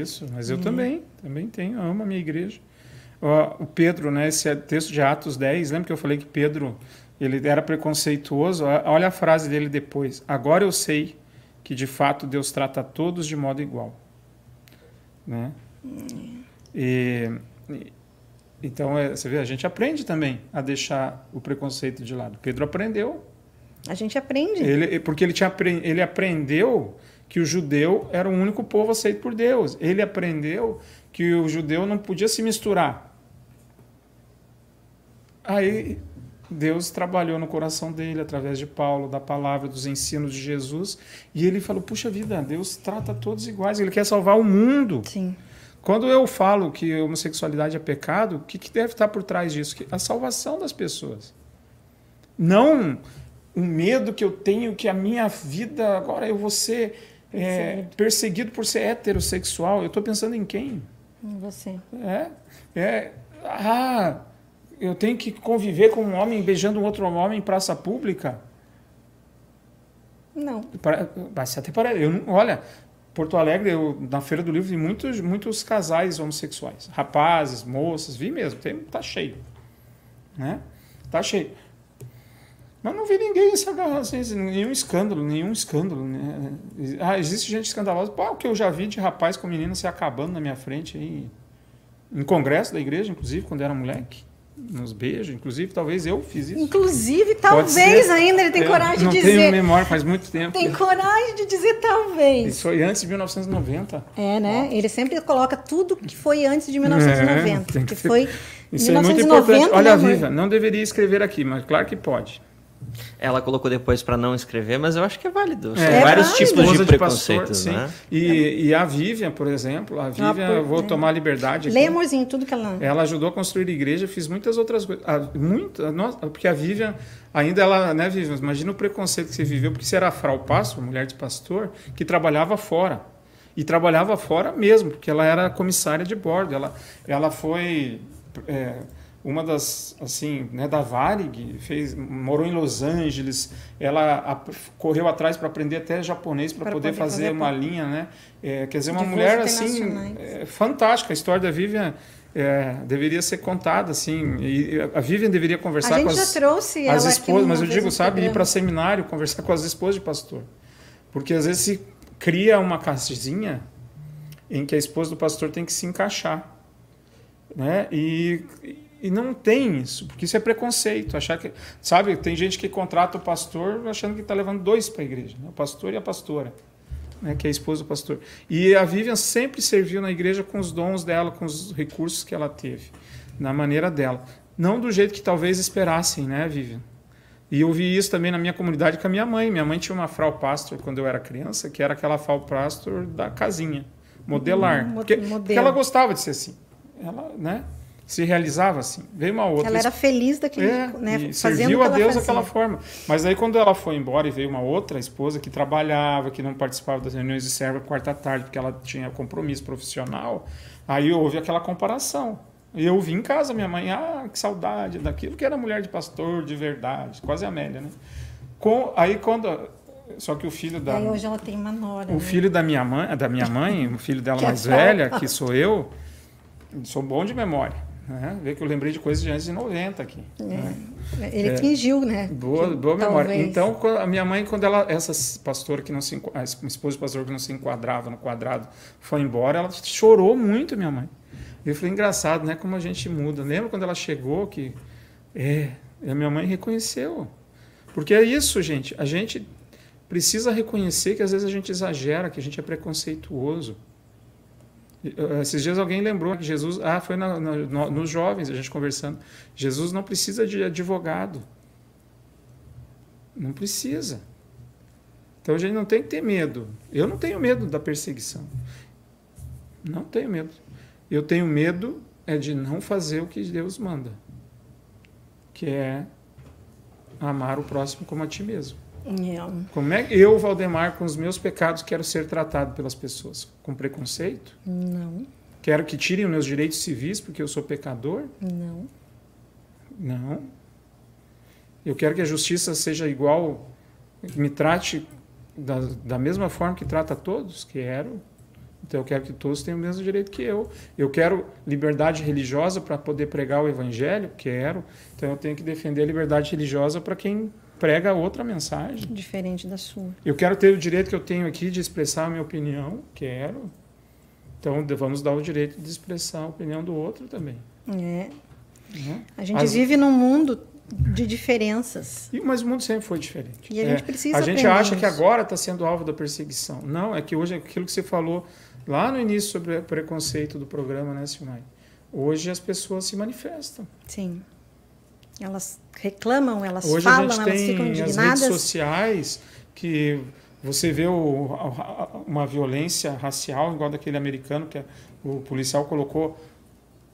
Isso, mas eu é. também, também tenho, amo a minha igreja. O Pedro, né, esse é texto de Atos 10, lembra que eu falei que Pedro ele era preconceituoso? Olha a frase dele depois. Agora eu sei que de fato Deus trata todos de modo igual. Né? E, então, é, você vê, a gente aprende também a deixar o preconceito de lado. Pedro aprendeu. A gente aprende. Ele, porque ele, tinha, ele aprendeu que o judeu era o único povo aceito por Deus. Ele aprendeu que o judeu não podia se misturar. Aí Deus trabalhou no coração dele através de Paulo, da palavra, dos ensinos de Jesus, e ele falou: "Puxa vida, Deus trata todos iguais, ele quer salvar o mundo". Sim. Quando eu falo que homossexualidade é pecado, o que, que deve estar por trás disso? A salvação das pessoas. Não um medo que eu tenho que a minha vida agora eu vou ser é, perseguido por ser heterossexual. Eu estou pensando em quem? Em você. É, é. Ah, eu tenho que conviver com um homem beijando um outro homem em praça pública? Não. Mas até parece. Eu, olha, Porto Alegre, eu, na Feira do Livro, vi muitos, muitos casais homossexuais. Rapazes, moças, vi mesmo. Tem, tá cheio. Né? Tá cheio. Mas não vi ninguém se agarrar, assim, nenhum escândalo, nenhum escândalo. Né? Ah, existe gente escandalosa. Pô, o que eu já vi de rapaz com menina se acabando na minha frente aí, em congresso da igreja, inclusive, quando era moleque nos beijos. Inclusive, talvez eu fiz isso. Inclusive, talvez ainda ele tem coragem de dizer. Não tenho memória, faz muito tempo. Tem coragem de dizer talvez. Isso foi antes de 1990. É, né? Ele sempre coloca tudo que foi antes de 1990. É, que, que foi isso 1990, é muito importante. Olha, né, Viva, não deveria escrever aqui, mas claro que pode. Ela colocou depois para não escrever, mas eu acho que é válido. São é, vários tipos de preconceitos, de pastor, né? E, e, a Vivian, por exemplo, a Vivian, ah, eu vou é. tomar a liberdade. Lê, amorzinho, tudo que ela... Ela ajudou a construir a igreja, fiz muitas outras coisas. Muito, nossa, porque a Vivian, ainda ela, né, Vivian, imagina o preconceito que você viveu, porque você era frau pastor, mulher de pastor, que trabalhava fora. E trabalhava fora mesmo, porque ela era comissária de bordo. Ela, ela foi... É, uma das assim né da Varig fez morou em Los Angeles ela a, correu atrás para aprender até japonês para poder, poder, fazer, fazer uma linha né? É, quer dizer uma mulher assim é, fantástica. A história da Vivian é, deveria ser contada assim e a Vivian deveria conversar com as, já trouxe as esposas mas eu digo sabe ir para seminário conversar com as esposas de pastor. Porque às vezes se cria uma caixinha em que a esposa do pastor tem que se encaixar né? E E não tem isso, porque isso é preconceito. Achar que, sabe, tem gente que contrata o pastor achando que está levando dois para a igreja, né? o pastor e a pastora, né? que é a esposa do pastor. E a Vivian sempre serviu na igreja com os dons dela, com os recursos que ela teve, na maneira dela. Não do jeito que talvez esperassem, né, Vivian? E eu vi isso também na minha comunidade com a minha mãe. Minha mãe tinha uma frau pastor quando eu era criança, que era aquela frau pastor da casinha, modelar. Hum, porque, modelo. porque ela gostava de ser assim. Ela, né? Se realizava assim. Veio uma outra. Ela era feliz daquele, É, né? serviu a Deus daquela forma. Mas aí quando ela foi embora e veio uma outra esposa que trabalhava, que não participava das reuniões de serva quarta tarde, porque ela tinha compromisso profissional, aí houve aquela comparação. E eu vi em casa minha mãe, ah, que saudade daquilo que era mulher de pastor de verdade, quase Amélia, né? Com, aí quando só que o filho da Aí hoje ela tem uma nora. o né? filho da minha mãe, da minha mãe, o filho dela [LAUGHS] é mais só- velha, que sou eu, sou bom de memória. Né? Vê que eu lembrei de coisas de antes de 90 aqui. né? Ele É. fingiu, né? Boa, que boa memória. talvez- Então, a minha mãe, quando ela, essa pastora que não se, a esposa do pastor que não se enquadrava no quadrado, foi embora, ela chorou muito, minha mãe. Eu falei, engraçado, né? Como a gente muda. Lembra quando ela chegou que. É, a minha mãe reconheceu. Porque é isso, gente. A gente precisa reconhecer que às vezes a gente exagera, que a gente é preconceituoso. E, eh, Esses dias alguém lembrou que Jesus. Ah, foi na- na- no- nos jovens, a gente conversando. Jesus não precisa de advogado. Não precisa. Então a gente não tem que ter medo. Eu não tenho medo da perseguição. Não tenho medo. Eu tenho medo é de não fazer o que Deus manda, que é amar o próximo como a ti mesmo. É, Como é que eu, Valdemar, com os meus pecados, quero ser tratado pelas pessoas? Com preconceito? Não, Quero que tirem os meus direitos civis porque eu sou pecador? não. Não. Eu quero que a justiça seja igual, me trate da, da mesma forma que trata a todos? Quero. Então eu quero que todos tenham o mesmo direito que eu. Eu quero liberdade religiosa para poder pregar o evangelho? Quero. Então eu tenho que defender a liberdade religiosa para quem prega outra mensagem. Diferente da sua. Eu quero ter o direito que eu tenho aqui de expressar a minha opinião? Quero. Então vamos dar o direito de expressar a opinião do outro também. É. né? A gente As- vive num mundo de diferenças. E- Mas o mundo sempre foi diferente. E a gente precisa A gente acha que isso. agora está sendo alvo da perseguição. Não, é que hoje é aquilo que você falou lá no início sobre o preconceito do programa, né, Silmai? Hoje as pessoas se manifestam. Sim. Elas reclamam, elas Hoje a falam, gente elas ficam tem as redes indignadas. sociais que você vê o- a- a- uma violência racial igual daquele americano que o policial colocou.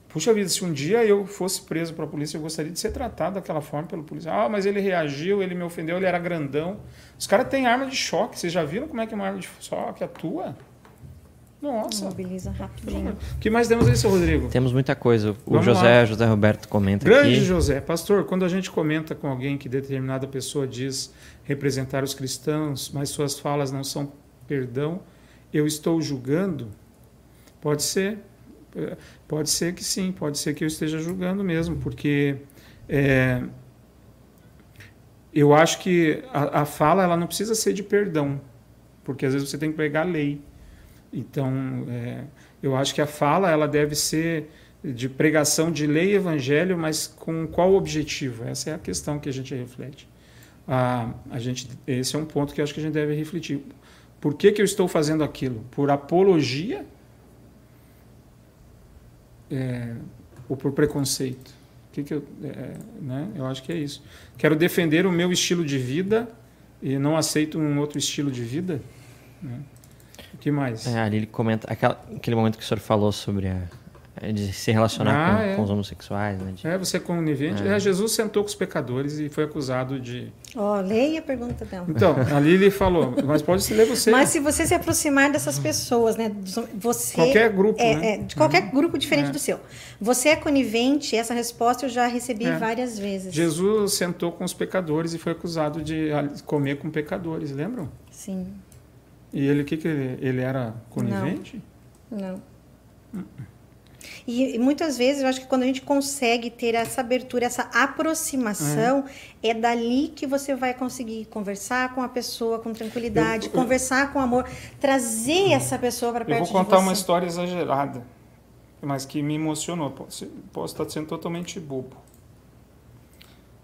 Puxa vida, se um dia eu fosse preso para a polícia, eu gostaria de ser tratado daquela forma pelo policial. Ah, mas ele reagiu, ele me ofendeu, ele era grandão. Os caras têm arma de choque. Vocês já viram como é que uma arma de choque atua? Nossa. Mobiliza rapidinho. O que mais temos aí, seu Rodrigo? Temos muita coisa. O Vamos José, lá. José Roberto comenta Grande aqui. José, pastor, quando a gente comenta com alguém que determinada pessoa diz representar os cristãos, mas suas falas não são perdão, eu estou julgando? Pode ser, pode ser que sim, pode ser que eu esteja julgando mesmo, porque é, eu acho que a, a fala ela não precisa ser de perdão, porque às vezes você tem que pregar a lei. Então, é, eu acho que a fala ela deve ser de pregação de lei e evangelho, mas com qual objetivo? Essa é a questão que a gente reflete. Ah, a gente, esse é um ponto que acho que a gente deve refletir. Por que, que eu estou fazendo aquilo? Por apologia é, ou por preconceito? Que que eu, é, né? eu acho que é isso. Quero defender o meu estilo de vida e não aceito um outro estilo de vida? Né? O que mais? É, ali ele comenta aquela, aquele momento que o senhor falou sobre a, de se relacionar Ah, com, é. com os homossexuais, né? De- É, você é conivente. É, Jesus sentou com os pecadores e foi acusado de. Ó, leia a pergunta dela. Então, ali ele falou, mas pode ler você. Mas se você se aproximar dessas pessoas, né? Você Qualquer grupo, é, né? é, de qualquer grupo diferente É. do seu. Você é conivente? Essa resposta eu já recebi É. várias vezes. Jesus sentou com os pecadores e foi acusado de comer com pecadores, lembram? Sim. E ele, o que, que ele, ele era conivente? Não. E, e muitas vezes eu acho que quando a gente consegue ter essa abertura, essa aproximação, é, dali que você vai conseguir conversar com a pessoa com tranquilidade, Eu- eu- conversar com amor, trazer essa pessoa para Eu perto vou contar de você. uma história exagerada. mas que me emocionou. Posso, posso estar sendo totalmente bobo.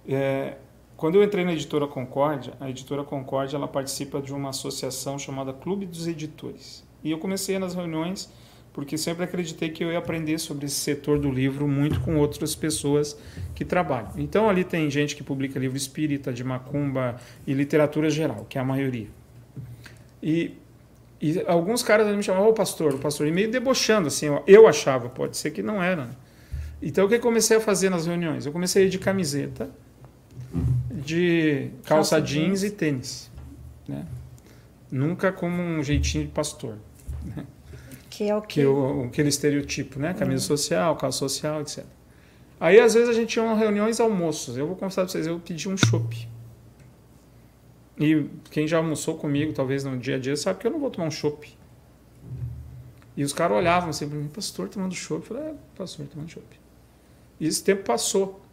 É, quando eu entrei na editora Concórdia, a editora Concórdia ela participa de uma associação chamada Clube dos Editores. E eu comecei nas reuniões porque sempre acreditei que eu ia aprender sobre esse setor do livro muito com outras pessoas que trabalham. Então ali tem gente que publica livro espírita, de macumba e literatura geral, que é a maioria. E, e alguns caras me chamavam, ô oh, pastor, o pastor, e meio debochando, assim, eu achava, pode ser que não era. Então o que eu comecei a fazer nas reuniões? Eu comecei a ir de camiseta, de calça, calça jeans, jeans e tênis. Né? Nunca como um jeitinho de pastor. Né? Que é o que... que o, aquele estereotipo, né? Camisa uhum. social, calça social, etc. Aí, às vezes, a gente tinha reuniões almoços. Eu vou confessar para vocês, eu pedi um chopp. E quem já almoçou comigo, talvez no dia a dia, sabe que eu não vou tomar um chopp. E os caras olhavam assim para mim, pastor tomando chopp. Eu falei, é, pastor tomando chopp. E esse tempo passou.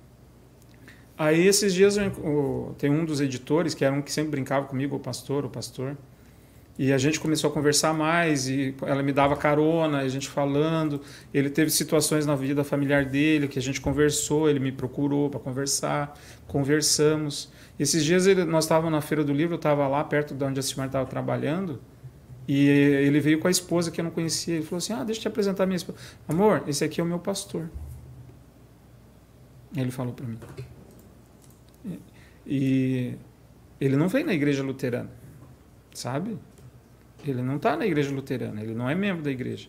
Aí esses dias eu, tem um dos editores, que era um que sempre brincava comigo, o pastor, o pastor. E a gente começou a conversar mais e ela me dava carona, a gente falando. Ele teve situações na vida familiar dele que a gente conversou, ele me procurou para conversar, conversamos. Esses dias ele, nós estávamos na feira do livro, eu estava lá perto de onde a Simar estava trabalhando e ele veio com a esposa que eu não conhecia. Ele falou assim: Ah, deixa eu te apresentar a minha esposa. Amor, esse aqui é o meu pastor. Ele falou para mim. E ele não veio na igreja luterana, sabe? Ele não está na igreja luterana, ele não é membro da igreja.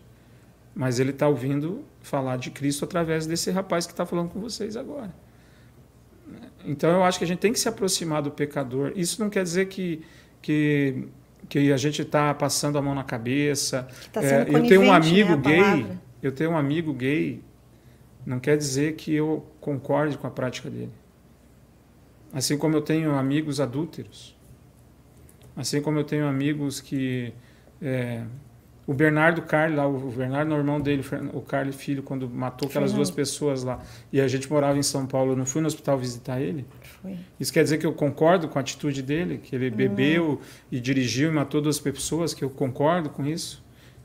Mas ele está ouvindo falar de Cristo através desse rapaz que está falando com vocês agora. Então eu acho que a gente tem que se aproximar do pecador. Isso não quer dizer que, que, que a gente está passando a mão na cabeça. Tá é, eu tenho um amigo né, gay. Eu tenho um amigo gay. Não quer dizer que eu concorde com a prática dele. Assim como eu tenho amigos adúlteros. Assim como eu tenho amigos que. É, o Bernardo Carli, lá, o Bernardo, o irmão dele, o Carli Filho, quando matou aquelas duas pessoas lá, e a gente morava em São Paulo, eu não fui no hospital visitar ele? Isso quer dizer que eu concordo com a atitude dele, que ele bebeu e dirigiu e matou duas pessoas, que eu concordo com isso?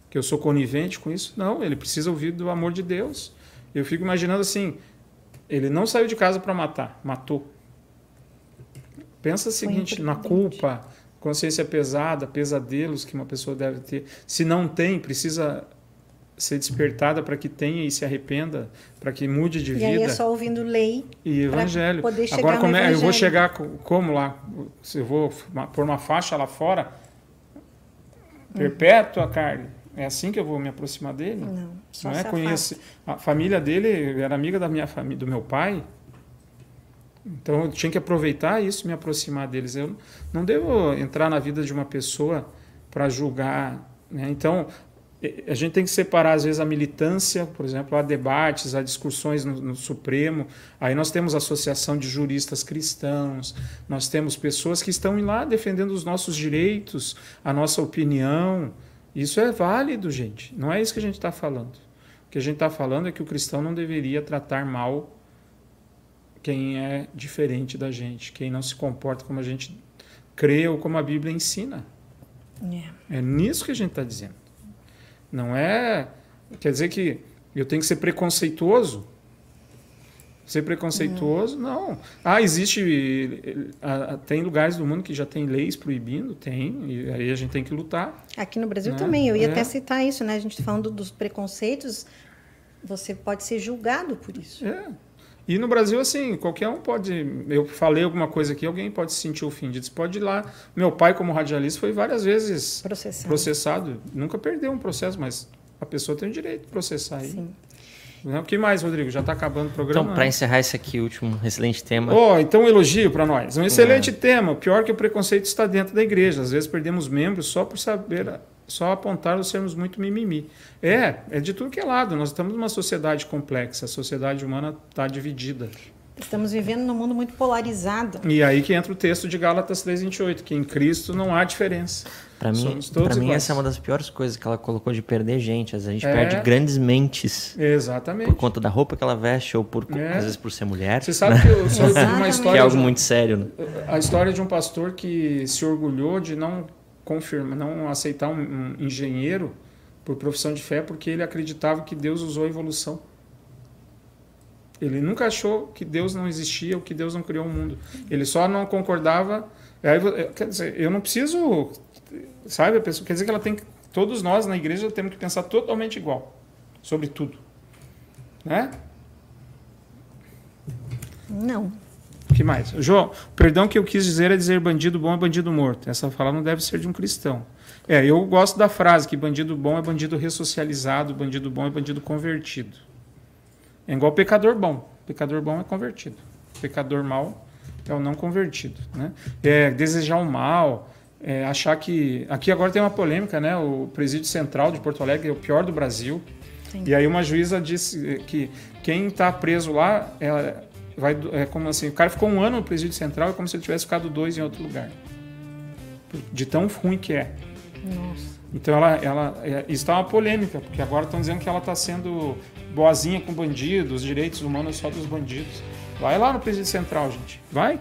Que eu sou conivente com isso? Não, ele precisa ouvir do amor de Deus. Eu fico imaginando assim, ele não saiu de casa para matar, matou. Pensa o seguinte, na culpa, consciência pesada, pesadelos que uma pessoa deve ter. Se não tem, precisa ser despertada para que tenha e se arrependa, para que mude de e vida. E aí é só ouvindo lei e evangelho. Agora como é, eu vou chegar como lá? Se eu vou pôr uma faixa lá fora, perpétua carne. É assim que eu vou me aproximar dele? Não, só não é a família dele era amiga da minha família, do meu pai. Então eu tinha que aproveitar isso, me aproximar deles. Eu não devo entrar na vida de uma pessoa para julgar. Né? Então a gente tem que separar às vezes a militância, por exemplo, há debates, há discussões no, no, Supremo. Aí nós temos associação de juristas cristãos, nós temos pessoas que estão lá defendendo os nossos direitos, a nossa opinião. Isso é válido, gente. Não é isso que a gente está falando. O que a gente está falando é que o cristão não deveria tratar mal quem é diferente da gente, quem não se comporta como a gente crê ou como a Bíblia ensina. É, é nisso que a gente está dizendo. Não é. Quer dizer que eu tenho que ser preconceituoso? Ser preconceituoso? Não. não. Ah, existe. Tem lugares do mundo que já tem leis proibindo? Tem. E aí a gente tem que lutar. Aqui no Brasil né? também. Eu ia é. até citar isso, né? A gente tá falando dos preconceitos. Você pode ser julgado por isso. É. E no Brasil, assim, qualquer um pode. Eu falei alguma coisa aqui, alguém pode se sentir ofendido. Você pode ir lá. Meu pai, como radialista, foi várias vezes processado. processado. Nunca perdeu um processo, mas a pessoa tem o direito de processar aí. Sim. O que mais, Rodrigo? Já está acabando o programa. Então, para encerrar esse aqui, último excelente tema. Oh, então um elogio para nós. Um excelente é. tema. Pior que o preconceito está dentro da igreja. Às vezes perdemos membros só por saber só apontaram sermos muito mimimi. É, é de tudo que é lado. Nós estamos numa sociedade complexa, a sociedade humana está dividida. Estamos vivendo num mundo muito polarizado. E aí que entra o texto de Gálatas 3:28, que em Cristo não há diferença. Para mim, para mim essa é uma das piores coisas que ela colocou de perder gente. Às vezes a gente é. perde grandes mentes. Exatamente. Por conta da roupa que ela veste ou por é. às vezes por ser mulher. Você sabe né? que eu soube uma história que é algo de, muito sério. Né? A história de um pastor que se orgulhou de não confirma, não aceitar um, um engenheiro por profissão de fé, porque ele acreditava que Deus usou a evolução. Ele nunca achou que Deus não existia ou que Deus não criou o mundo. Ele só não concordava. Aí, quer dizer, eu não preciso, sabe? A pessoa, quer dizer que ela tem que, todos nós na igreja temos que pensar totalmente igual sobre tudo, né? Não. O que mais? João, o perdão que eu quis dizer é dizer bandido bom é bandido morto. Essa fala não deve ser de um cristão. É, eu gosto da frase que bandido bom é bandido ressocializado, bandido bom é bandido convertido. É igual pecador bom. Pecador bom é convertido. Pecador mal é o não convertido. Né? É desejar o mal, é achar que. Aqui agora tem uma polêmica, né? O presídio central de Porto Alegre é o pior do Brasil. Sim. E aí uma juíza disse que quem está preso lá é, vai, é como assim, o cara ficou um ano no presídio central, é como se ele tivesse ficado dois em outro lugar. De tão ruim que é. Nossa. Então ela, ela, é, isso está uma polêmica, porque agora estão dizendo que ela está sendo boazinha com bandidos, os direitos humanos só dos bandidos. Vai lá no presídio central, gente. Vai.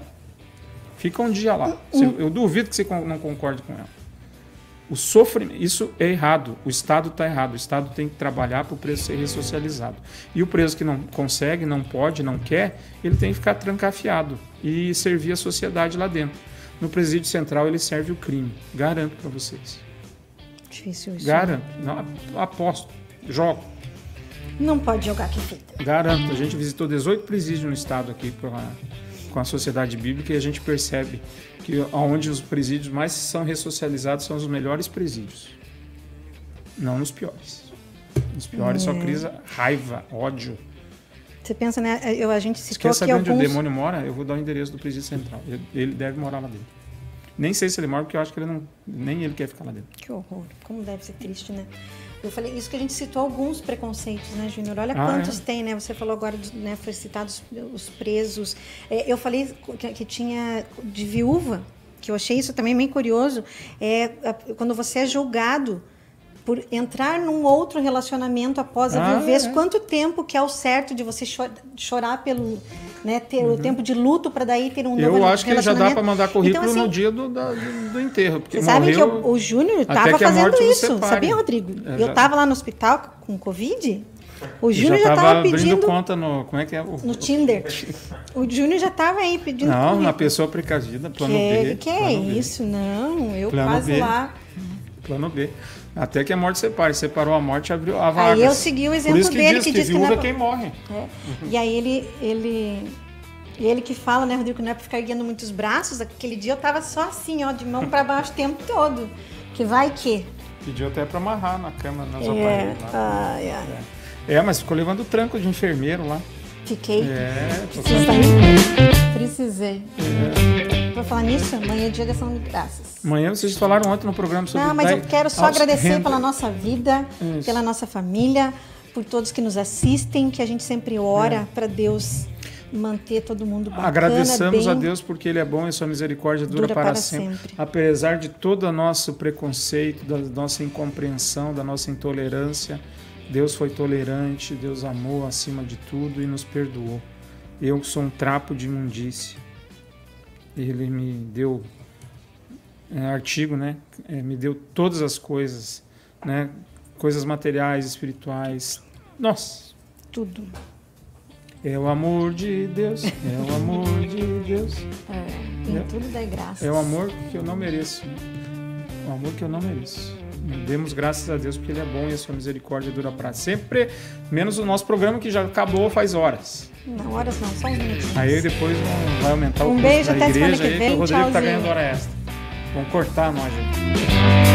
Fica um dia lá. Eu duvido que você não concorde com ela. O sofrimento, isso é errado. O Estado está errado. O Estado tem que trabalhar para o preso ser ressocializado. E o preso que não consegue, não pode, não quer, ele tem que ficar trancafiado e servir a sociedade lá dentro. No presídio central ele serve o crime. Garanto para vocês. Difícil isso. Garanto. Não, aposto. Jogo. Não pode jogar que fita. Garanto. A gente visitou 18 presídios no estado aqui com a sociedade bíblica e a gente percebe que onde os presídios mais são ressocializados são os melhores presídios. Não nos piores. Nos piores é. só cria raiva, ódio. Você pensa, né? Eu, a gente citou Você quer saber onde alguns... o demônio mora? Eu vou dar o endereço do presídio central. Ele deve morar lá dentro. Nem sei se ele mora, porque eu acho que ele não, nem ele quer ficar lá dentro. Que horror. Como deve ser triste, né? Eu falei isso que a gente citou alguns preconceitos, né, Júnior? Olha ah, quantos é? tem, né? Você falou agora, né? Foi citado os, os presos. É, eu falei que, que, tinha de viúva, que eu achei isso também bem curioso. É quando você é julgado por entrar num outro relacionamento após a ah, viuvez, é. quanto tempo que é o certo de você chorar pelo, né, ter uhum. o tempo de luto para daí ter um eu novo Eu acho que já dá para mandar currículo então, assim, no dia do, da, do, enterro. Porque você sabe que o, o Júnior estava fazendo isso, sabia, Rodrigo? É, eu estava lá no hospital com Covid, o Júnior já estava pedindo conta no como é que é o, no Tinder. O Júnior já estava aí pedindo. Não, currículo. na pessoa precavida, plano que, B. Que é isso? Não, eu plano quase B. lá. Plano B. Até que a morte separe. Separou a morte, abriu a vaga. Aí eu segui o exemplo que dele diz que, que diz que viúva não é quem morre. É. E aí ele, ele, ele que fala, né, Rodrigo, que não é para ficar erguendo muitos braços. Aquele dia eu tava só assim, ó, de mão para baixo o tempo todo. Que vai que. Pediu até para amarrar na cama, nas é. aparelhos. Lá. é. é, mas ficou levando tranco de enfermeiro lá. Fiquei. É, Precisei. Precisei. É. Vou falar nisso, amanhã é dia de ação de graças. Amanhã vocês falaram ontem no programa sobre Não, mas eu quero só agradecer renda. pela nossa vida, Isso. pela nossa família, por todos que nos assistem, que a gente sempre ora é. para Deus manter todo mundo bacana, Agradecemos bem, a Deus porque Ele é bom e Sua misericórdia dura, dura para, para sempre. sempre. Apesar de todo o nosso preconceito, da nossa incompreensão, da nossa intolerância, Deus foi tolerante, Deus amou acima de tudo e nos perdoou. Eu sou um trapo de imundícia. Ele me deu é, artigo, né? É, me deu todas as coisas, né? Coisas materiais, espirituais. Nossa! Tudo. É o amor de Deus, é o amor de Deus. [LAUGHS] É, em é, tudo dá graça. É o amor que eu não mereço. O amor que eu não mereço. Demos graças a Deus porque Ele é bom e a sua misericórdia dura para sempre. Menos o nosso programa que já acabou faz horas. Não, horas não, só uns minutos. Aí depois vai aumentar um o beijo da até igreja que vem, aí, o Rodrigo tchauzinho. tá ganhando hora extra. Vamos cortar nós, gente.